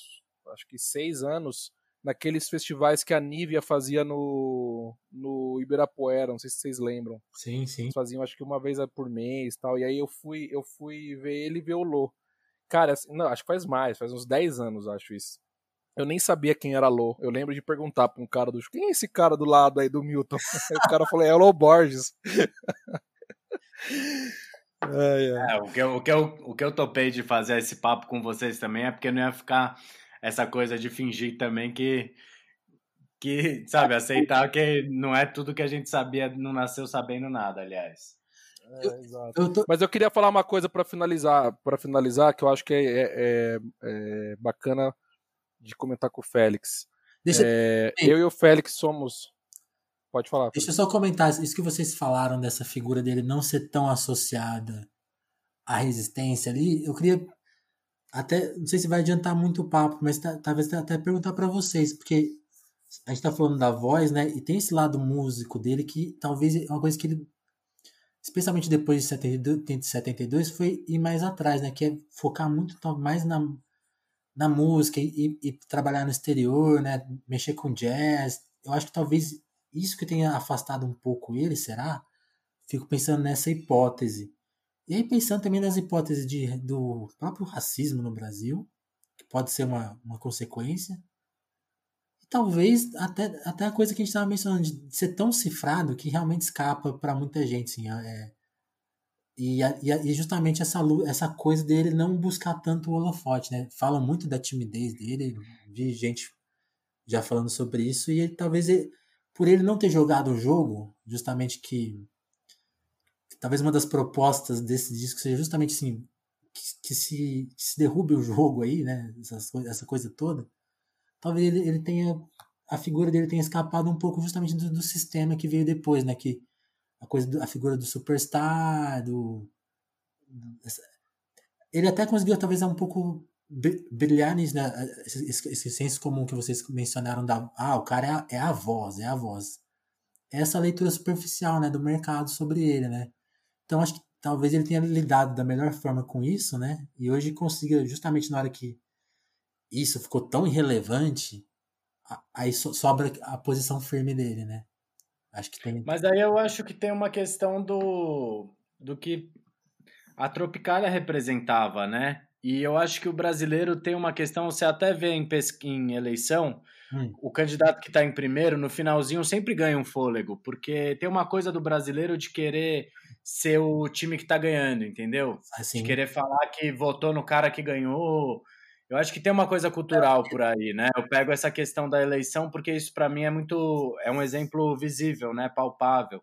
acho que seis anos, naqueles festivais que a Nívia fazia no, no Ibirapuera, não sei se vocês lembram. Sim, sim. Eles faziam acho que uma vez por mês tal, e aí eu fui, eu fui ver ele e ver o Lô. Cara, assim, não, acho que faz mais, faz uns 10 anos, acho isso. Eu nem sabia quem era Lô. Eu lembro de perguntar pra um cara do. Quem é esse cara do lado aí do Milton? Aí o cara falou: é o Lô Borges. É, o, que eu, o, que eu, o que eu topei de fazer esse papo com vocês também é porque não ia ficar essa coisa de fingir também que, que sabe, aceitar que não é tudo que a gente sabia, não nasceu sabendo nada, aliás. É, eu, tô... Mas eu queria falar uma coisa para finalizar, para finalizar, que eu acho que é, é, é, é bacana de comentar com o Félix. Deixa... É, eu e o Félix somos. Pode falar. Deixa eu só comentar isso que vocês falaram dessa figura dele não ser tão associada à resistência ali. Eu queria até não sei se vai adiantar muito o papo, mas tá, talvez até perguntar para vocês, porque a gente tá falando da voz, né? E tem esse lado músico dele que talvez é uma coisa que ele especialmente depois de 72, 72 foi ir mais atrás, né? Que é focar muito mais na na música e, e, trabalhar no exterior, né? Mexer com jazz. Eu acho que talvez isso que tenha afastado um pouco ele, será? Fico pensando nessa hipótese. E aí pensando também nas hipóteses de, do próprio racismo no Brasil, que pode ser uma, uma consequência. E talvez até, até a coisa que a gente estava mencionando, de ser tão cifrado que realmente escapa para muita gente. Assim, é, e, e, justamente essa, essa coisa dele não buscar tanto o holofote, né? Fala muito da timidez dele, vi gente já falando sobre isso, e ele, talvez ele, por ele não ter jogado o jogo, justamente que talvez uma das propostas desse disco seja justamente assim, que, que, se, que se derrube o jogo aí, né? Essa, essa coisa toda. Talvez ele, ele tenha, a figura dele tenha escapado um pouco justamente do, do sistema que veio depois, né? Que a coisa a figura do superstar, do ele até conseguiu talvez um pouco brilhar nisso, né? esse, esse, senso comum que vocês mencionaram da ah, o cara é a, é a voz, é a voz. Essa leitura superficial, né, do mercado sobre ele, né? Então acho que talvez ele tenha lidado da melhor forma com isso, né? E hoje consiga justamente na hora que isso ficou tão irrelevante, aí sobra a posição firme dele, né? Acho que tem. Mas aí eu acho que tem uma questão do, do que a Tropicália representava, né? E eu acho que o brasileiro tem uma questão, você até vê em, em eleição, hum. o candidato que está em primeiro, no finalzinho, sempre ganha um fôlego, porque tem uma coisa do brasileiro de querer ser o time que está ganhando, entendeu? Assim. De querer falar que votou no cara que ganhou, eu acho que tem uma coisa cultural por aí, né? Eu pego essa questão da eleição porque isso para mim é muito é um exemplo visível, né, palpável.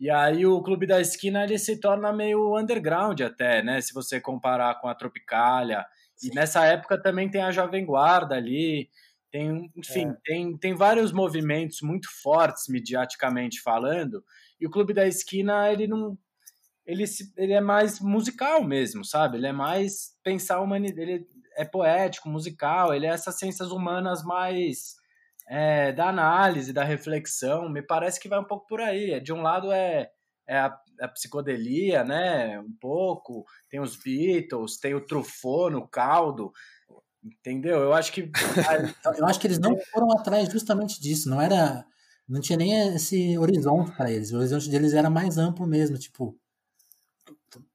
E aí o clube da esquina ele se torna meio underground até, né? Se você comparar com a Tropicália. Sim. E nessa época também tem a Jovem Guarda ali, tem, enfim, é. tem, tem vários movimentos muito fortes mediaticamente falando. E o clube da esquina ele não ele, ele é mais musical mesmo, sabe? Ele é mais pensar humanidade, ele é poético, musical, ele é essas ciências humanas mais é, da análise, da reflexão. Me parece que vai um pouco por aí. É, de um lado é, é a, a, psicodelia, né? Um pouco. Tem os Beatles, tem o Truffaut no caldo. Entendeu? Eu acho que. Eu acho que eles não foram atrás justamente disso. Não era. Não tinha nem esse horizonte para eles. O horizonte deles era mais amplo mesmo. Tipo,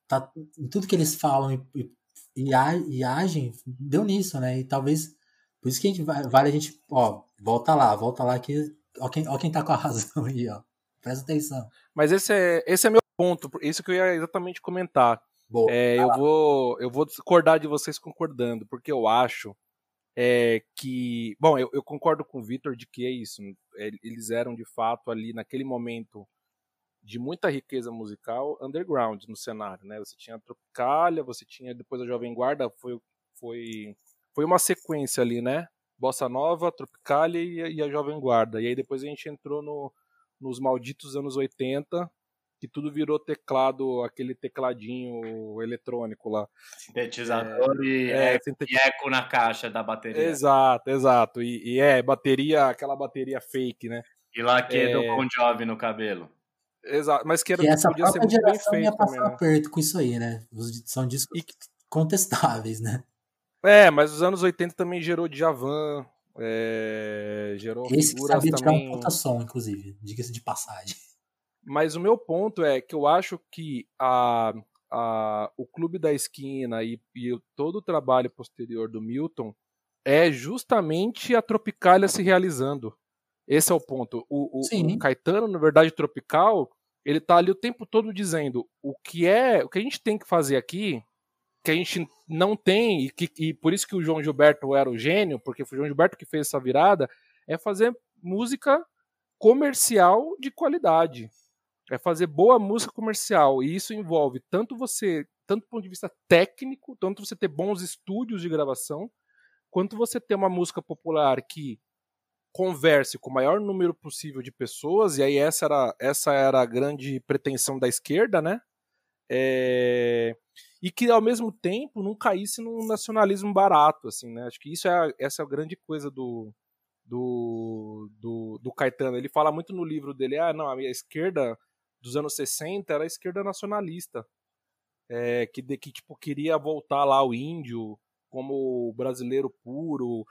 tá, em tudo que eles falam e, e, e agem, deu nisso, né? E talvez. Por isso que a gente, vale a gente. Ó, volta lá, volta lá que Ó quem, ó quem tá com a razão aí, ó. Presta atenção. Mas esse é, esse é meu ponto, isso que eu ia exatamente comentar. Boa. É, eu, vou, eu vou discordar de vocês concordando, porque eu acho é, que. Bom, eu, eu concordo com o Vitor de que é isso. É, eles eram de fato ali naquele momento de muita riqueza musical underground no cenário, né? Você tinha a Tropicália, você tinha depois a Jovem Guarda, foi, foi, foi uma sequência ali, né? Bossa Nova, Tropicália e, e a Jovem Guarda. E aí depois a gente entrou no, nos malditos anos 80, que tudo virou teclado, aquele tecladinho eletrônico lá. Sintetizador é, e, é, e, eco na caixa da bateria. Exato, exato. E, e é, bateria, aquela bateria fake, né? E laque é... do Bon Jovi no cabelo. Exato, mas que, era, que essa podia ser muito bem feito ia passar também, né? perto com isso aí, né? São discos e... contestáveis, né? É, mas os anos 80 também gerou Djavan, é, gerou Esse que sabia também... tirar um puta som, inclusive, diga-se de passagem. Mas o meu ponto é que eu acho que a, a, o Clube da Esquina e, e todo o trabalho posterior do Milton é justamente a Tropicália se realizando. Esse é o ponto. O, o, o, Caetano, na verdade, tropical, ele tá ali o tempo todo dizendo o que é, o que a gente tem que fazer aqui, que a gente não tem e, que, e por isso que o João Gilberto era o gênio, porque foi o João Gilberto que fez essa virada, é fazer música comercial de qualidade é fazer boa música comercial. E isso envolve tanto você, tanto do ponto de vista técnico, tanto você ter bons estúdios de gravação, quanto você ter uma música popular que converse com o maior número possível de pessoas, e aí essa era, essa era a grande pretensão da esquerda, né? É... E que ao mesmo tempo não caísse num nacionalismo barato, assim, né? Acho que isso é a, essa é a grande coisa do, do, do, do Caetano. Ele fala muito no livro dele, ah, não, a esquerda dos anos 60 era a esquerda nacionalista, é, que, que tipo, queria voltar lá o índio como brasileiro puro,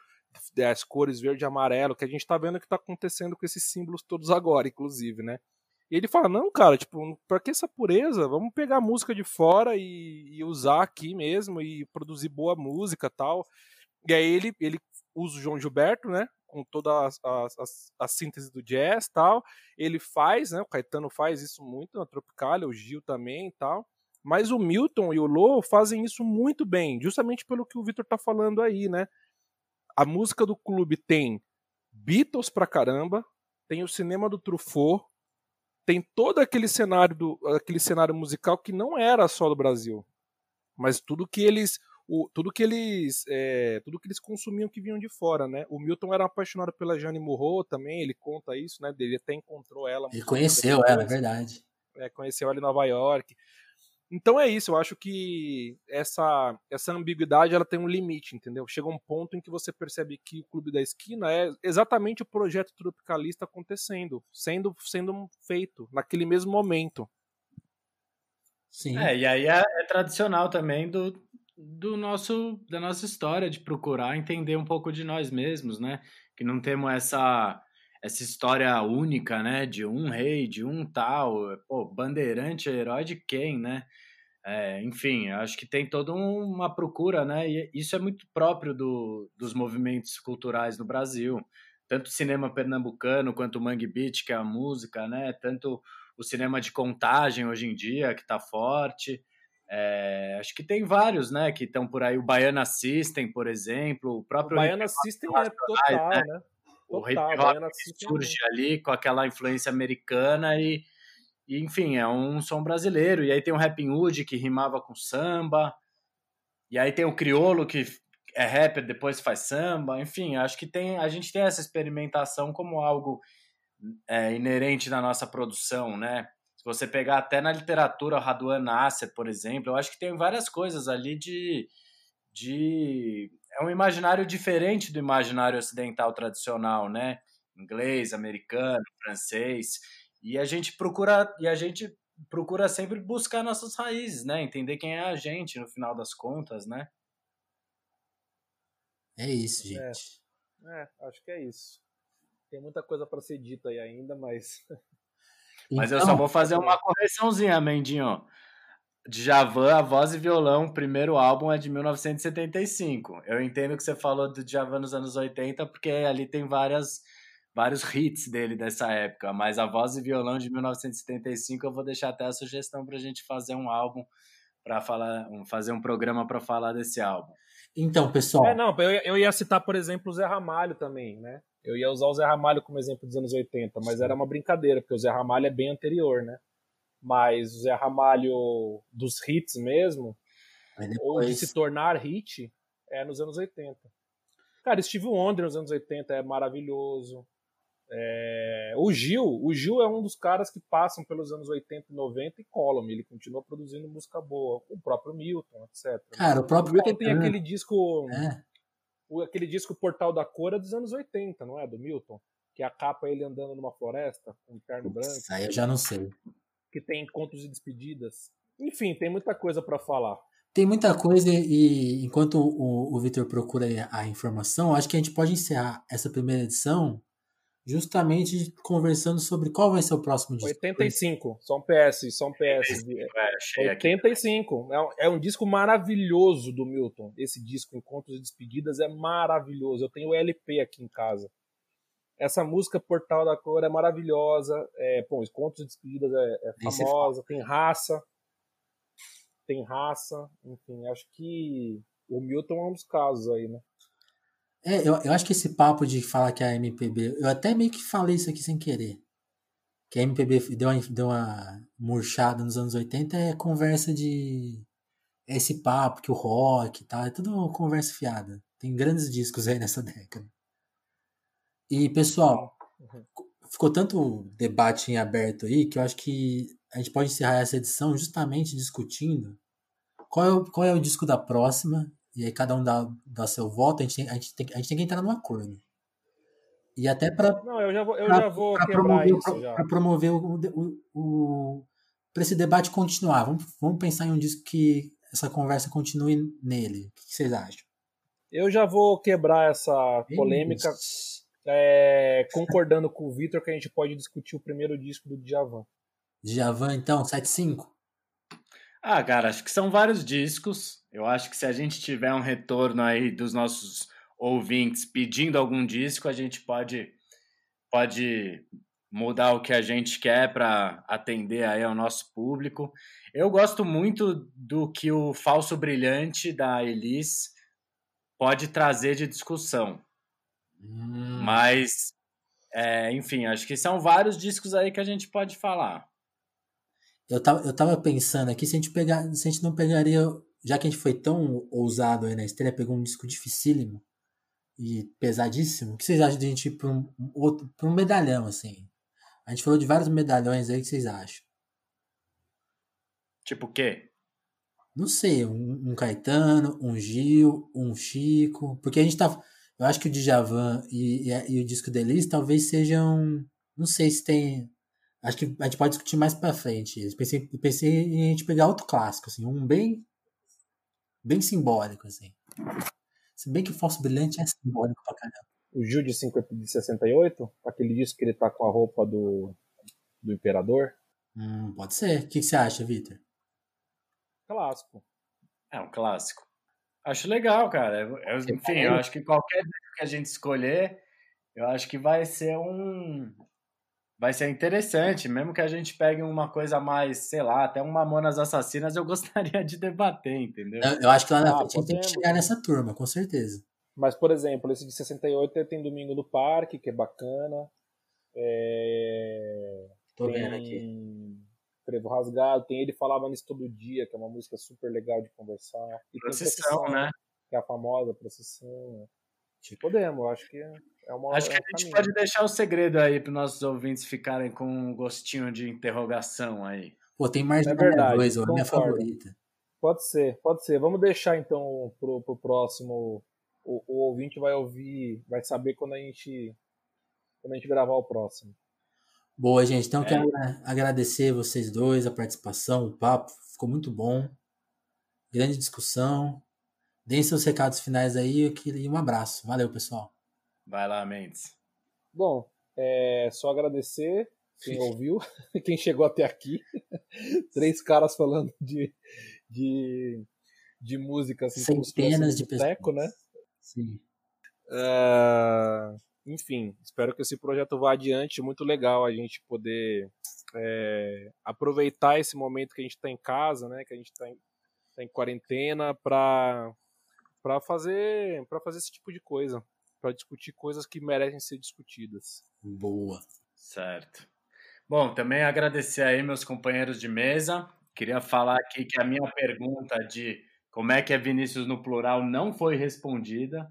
as cores verde e amarelo, que a gente está vendo que está acontecendo com esses símbolos todos agora, inclusive, né? E ele fala, não, cara, tipo, pra que essa pureza? Vamos pegar a música de fora e, e usar aqui mesmo e produzir boa música tal. E aí ele, ele usa o João Gilberto, né? com toda a, a, a, a síntese do jazz tal. Ele faz, né? O Caetano faz isso muito na Tropicália, o Gil também tal. Mas o Milton e o Lô fazem isso muito bem, justamente pelo que o Victor tá falando aí, né? A música do clube tem Beatles pra caramba, tem o cinema do Truffaut, tem todo aquele cenário do aquele cenário musical que não era só do Brasil, mas tudo que eles o, tudo que eles é, tudo que eles consumiam que vinham de fora, né? O Milton era apaixonado pela Jane Murro também, ele conta isso, né? Ele até encontrou ela. Ele conheceu ela, é verdade. É, conheceu ela em Nova York. Então é isso, eu acho que essa essa ambiguidade ela tem um limite, entendeu? Chega um ponto em que você percebe que o Clube da Esquina é exatamente o projeto tropicalista acontecendo, sendo sendo feito naquele mesmo momento. Sim. É, e aí é, é tradicional também do, do nosso da nossa história de procurar entender um pouco de nós mesmos, né? Que não temos essa essa história única, né? De um rei, de um tal, pô, bandeirante, herói de quem, né? É, enfim, acho que tem toda uma procura, né? E isso é muito próprio do, dos movimentos culturais no Brasil. Tanto o cinema pernambucano quanto o Mangue Beat, que é a música, né? Tanto o cinema de contagem hoje em dia, que está forte. É, acho que tem vários, né, que estão por aí. O Baiana System, por exemplo, o próprio. O Baiana System é total, né? né? O hip hop surge é... ali com aquela influência americana e, e, enfim, é um som brasileiro. E aí tem o Rapping Hood que rimava com samba. E aí tem o Criolo que é rapper, depois faz samba. Enfim, acho que tem, a gente tem essa experimentação como algo é, inerente na nossa produção, né? Se você pegar até na literatura, o Raduan Nasser, por exemplo, eu acho que tem várias coisas ali de, de. É um imaginário diferente do imaginário ocidental tradicional, né? Inglês, americano, francês. E a gente procura. E a gente procura sempre buscar nossas raízes, né? Entender quem é a gente no final das contas, né? É isso, gente. É, é acho que é isso. Tem muita coisa para ser dita aí ainda, mas Mas então, eu só vou fazer uma correçãozinha, Mendinho. Djavan, a voz e violão, primeiro álbum é de 1975. Eu entendo que você falou do Djavan nos anos 80, porque ali tem várias vários hits dele dessa época, mas a voz e violão de 1975 eu vou deixar até a sugestão para a gente fazer um álbum para falar, um, fazer um programa para falar desse álbum. Então, pessoal. É, não, eu, eu ia citar, por exemplo, o Zé Ramalho também, né? Eu ia usar o Zé Ramalho como exemplo dos anos 80, mas era uma brincadeira, porque o Zé Ramalho é bem anterior, né? Mas o Zé Ramalho dos hits mesmo, depois... ou de se tornar hit, é nos anos 80. Cara, Steve Wonder nos anos 80 é maravilhoso. É... O Gil, o Gil é um dos caras que passam pelos anos 80 e 90 e colam. Ele continua produzindo música boa. O próprio Milton, etc. Cara, o próprio o Milton tem aquele disco. É. O, aquele disco Portal da Cor é dos anos 80, não é? Do Milton. Que é a capa ele andando numa floresta com um terno branco. Isso aí eu já não sei. Que tem contos e despedidas. Enfim, tem muita coisa para falar. Tem muita coisa e enquanto o, o Vitor procura a informação, acho que a gente pode encerrar essa primeira edição justamente conversando sobre qual vai ser o próximo disco. 85, só um PS, só um PS. É, 85, é, é um disco maravilhoso do Milton. Esse disco, Encontros e Despedidas, é maravilhoso. Eu tenho o LP aqui em casa. Essa música Portal da Cor é maravilhosa. É, bom, Encontros e Despedidas é, é famosa, tem raça tem raça, enfim, acho que o Milton é um dos casos aí, né? É, eu, eu acho que esse papo de falar que a MPB. Eu até meio que falei isso aqui sem querer. Que a MPB deu uma, deu uma murchada nos anos 80 é conversa de. É esse papo que o rock e tal, é tudo conversa fiada. Tem grandes discos aí nessa década. E, pessoal, uhum. ficou tanto debate em aberto aí que eu acho que a gente pode encerrar essa edição justamente discutindo qual é o, qual é o disco da próxima, e aí cada um dá, dá seu voto, a gente, tem, a, gente tem, a gente tem que entrar num acordo. E até para. Não, eu já vou, eu pra, já vou quebrar promover, isso. Para promover o. o, o para esse debate continuar. Vamos, vamos pensar em um disco que essa conversa continue nele. O que vocês acham? Eu já vou quebrar essa polêmica, é, concordando com o Vitor que a gente pode discutir o primeiro disco do Djavan. Djavan, então, 7.5? Ah, cara, acho que são vários discos. Eu acho que se a gente tiver um retorno aí dos nossos ouvintes pedindo algum disco, a gente pode pode mudar o que a gente quer para atender aí ao nosso público. Eu gosto muito do que o Falso Brilhante da Elis pode trazer de discussão. Hum. Mas, é, enfim, acho que são vários discos aí que a gente pode falar. Eu tava, eu tava pensando aqui se a gente pegar, se a gente não pegaria, já que a gente foi tão ousado aí na estreia, pegou um disco dificílimo e pesadíssimo, o que vocês acham de a gente ir pra um, outro, pra um medalhão, assim? A gente falou de vários medalhões aí, o que vocês acham? Tipo o quê? Não sei, um, um, Caetano, um Gil, um Chico, porque a gente tá. Eu acho que o Djavan e, e, e o disco deles talvez sejam. Não sei se tem Acho que a gente pode discutir mais pra frente. Eu pensei, eu pensei em a gente pegar outro clássico, assim, um bem bem simbólico, assim. Se bem que o Falso Brilhante é simbólico pra caramba. O Gil de, 50, de 68? Aquele disco que ele tá com a roupa do, do Imperador? Hum, pode ser. O que, que você acha, Victor? Clássico. É um clássico. Acho legal, cara. Eu, enfim, eu acho que qualquer que a gente escolher, eu acho que vai ser um, vai ser interessante, mesmo que a gente pegue uma coisa mais, sei lá, até um Mamonas Assassinas, eu gostaria de debater, entendeu? Eu, eu acho que lá na ah, frente a gente tem que chegar nessa turma, com certeza. Mas, por exemplo, esse de 68 tem Domingo no Parque, que é bacana. É... Tô tem... vendo aqui. Frevo Rasgado, tem Ele Falava Nisso Todo Dia, que é uma música super legal de conversar. E procissão, procissão, né? Que é a famosa Procissão. Podemos, acho que é uma, Acho que é a gente pode deixar o segredo aí para nossos ouvintes ficarem com um gostinho de interrogação aí. Pô, tem mais é verdade, dois, a minha favorita. Pode ser, pode ser. Vamos deixar então pro, pro próximo. O, o ouvinte vai ouvir, vai saber quando a gente quando a gente gravar o próximo. Boa, gente. Então, é. quero agradecer vocês dois, a participação, o papo. Ficou muito bom. Grande discussão. Deem seus recados finais aí e um abraço. Valeu, pessoal. Vai lá, Mendes. Bom, é só agradecer quem ouviu, quem chegou até aqui. Três caras falando de, de, de música assim, centenas de pessoas, né? Sim. Uh, enfim, espero que esse projeto vá adiante. Muito legal a gente poder é, aproveitar esse momento que a gente está em casa, né? Que a gente está em, tá em quarentena para para fazer para fazer esse tipo de coisa, para discutir coisas que merecem ser discutidas. Boa. Certo. Bom, também agradecer aí meus companheiros de mesa. Queria falar aqui que a minha pergunta de como é que é Vinícius no plural não foi respondida.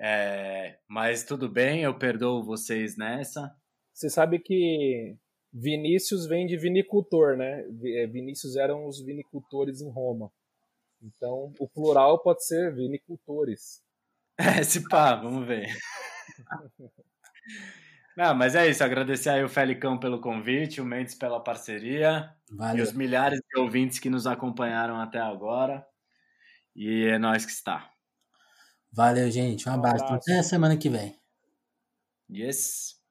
É, mas tudo bem, eu perdoo vocês nessa. Você sabe que Vinícius vem de vinicultor, né? É, Vinícius eram os vinicultores em Roma. Então, o plural pode ser vinicultores. É, se pá, vamos ver. Não, mas é isso. Agradecer aí o Felicão pelo convite, o Mendes pela parceria Valeu. e os milhares de ouvintes que nos acompanharam até agora. E é nós que está. Valeu, gente. Um abraço. Um abraço. Até a semana que vem. Yes.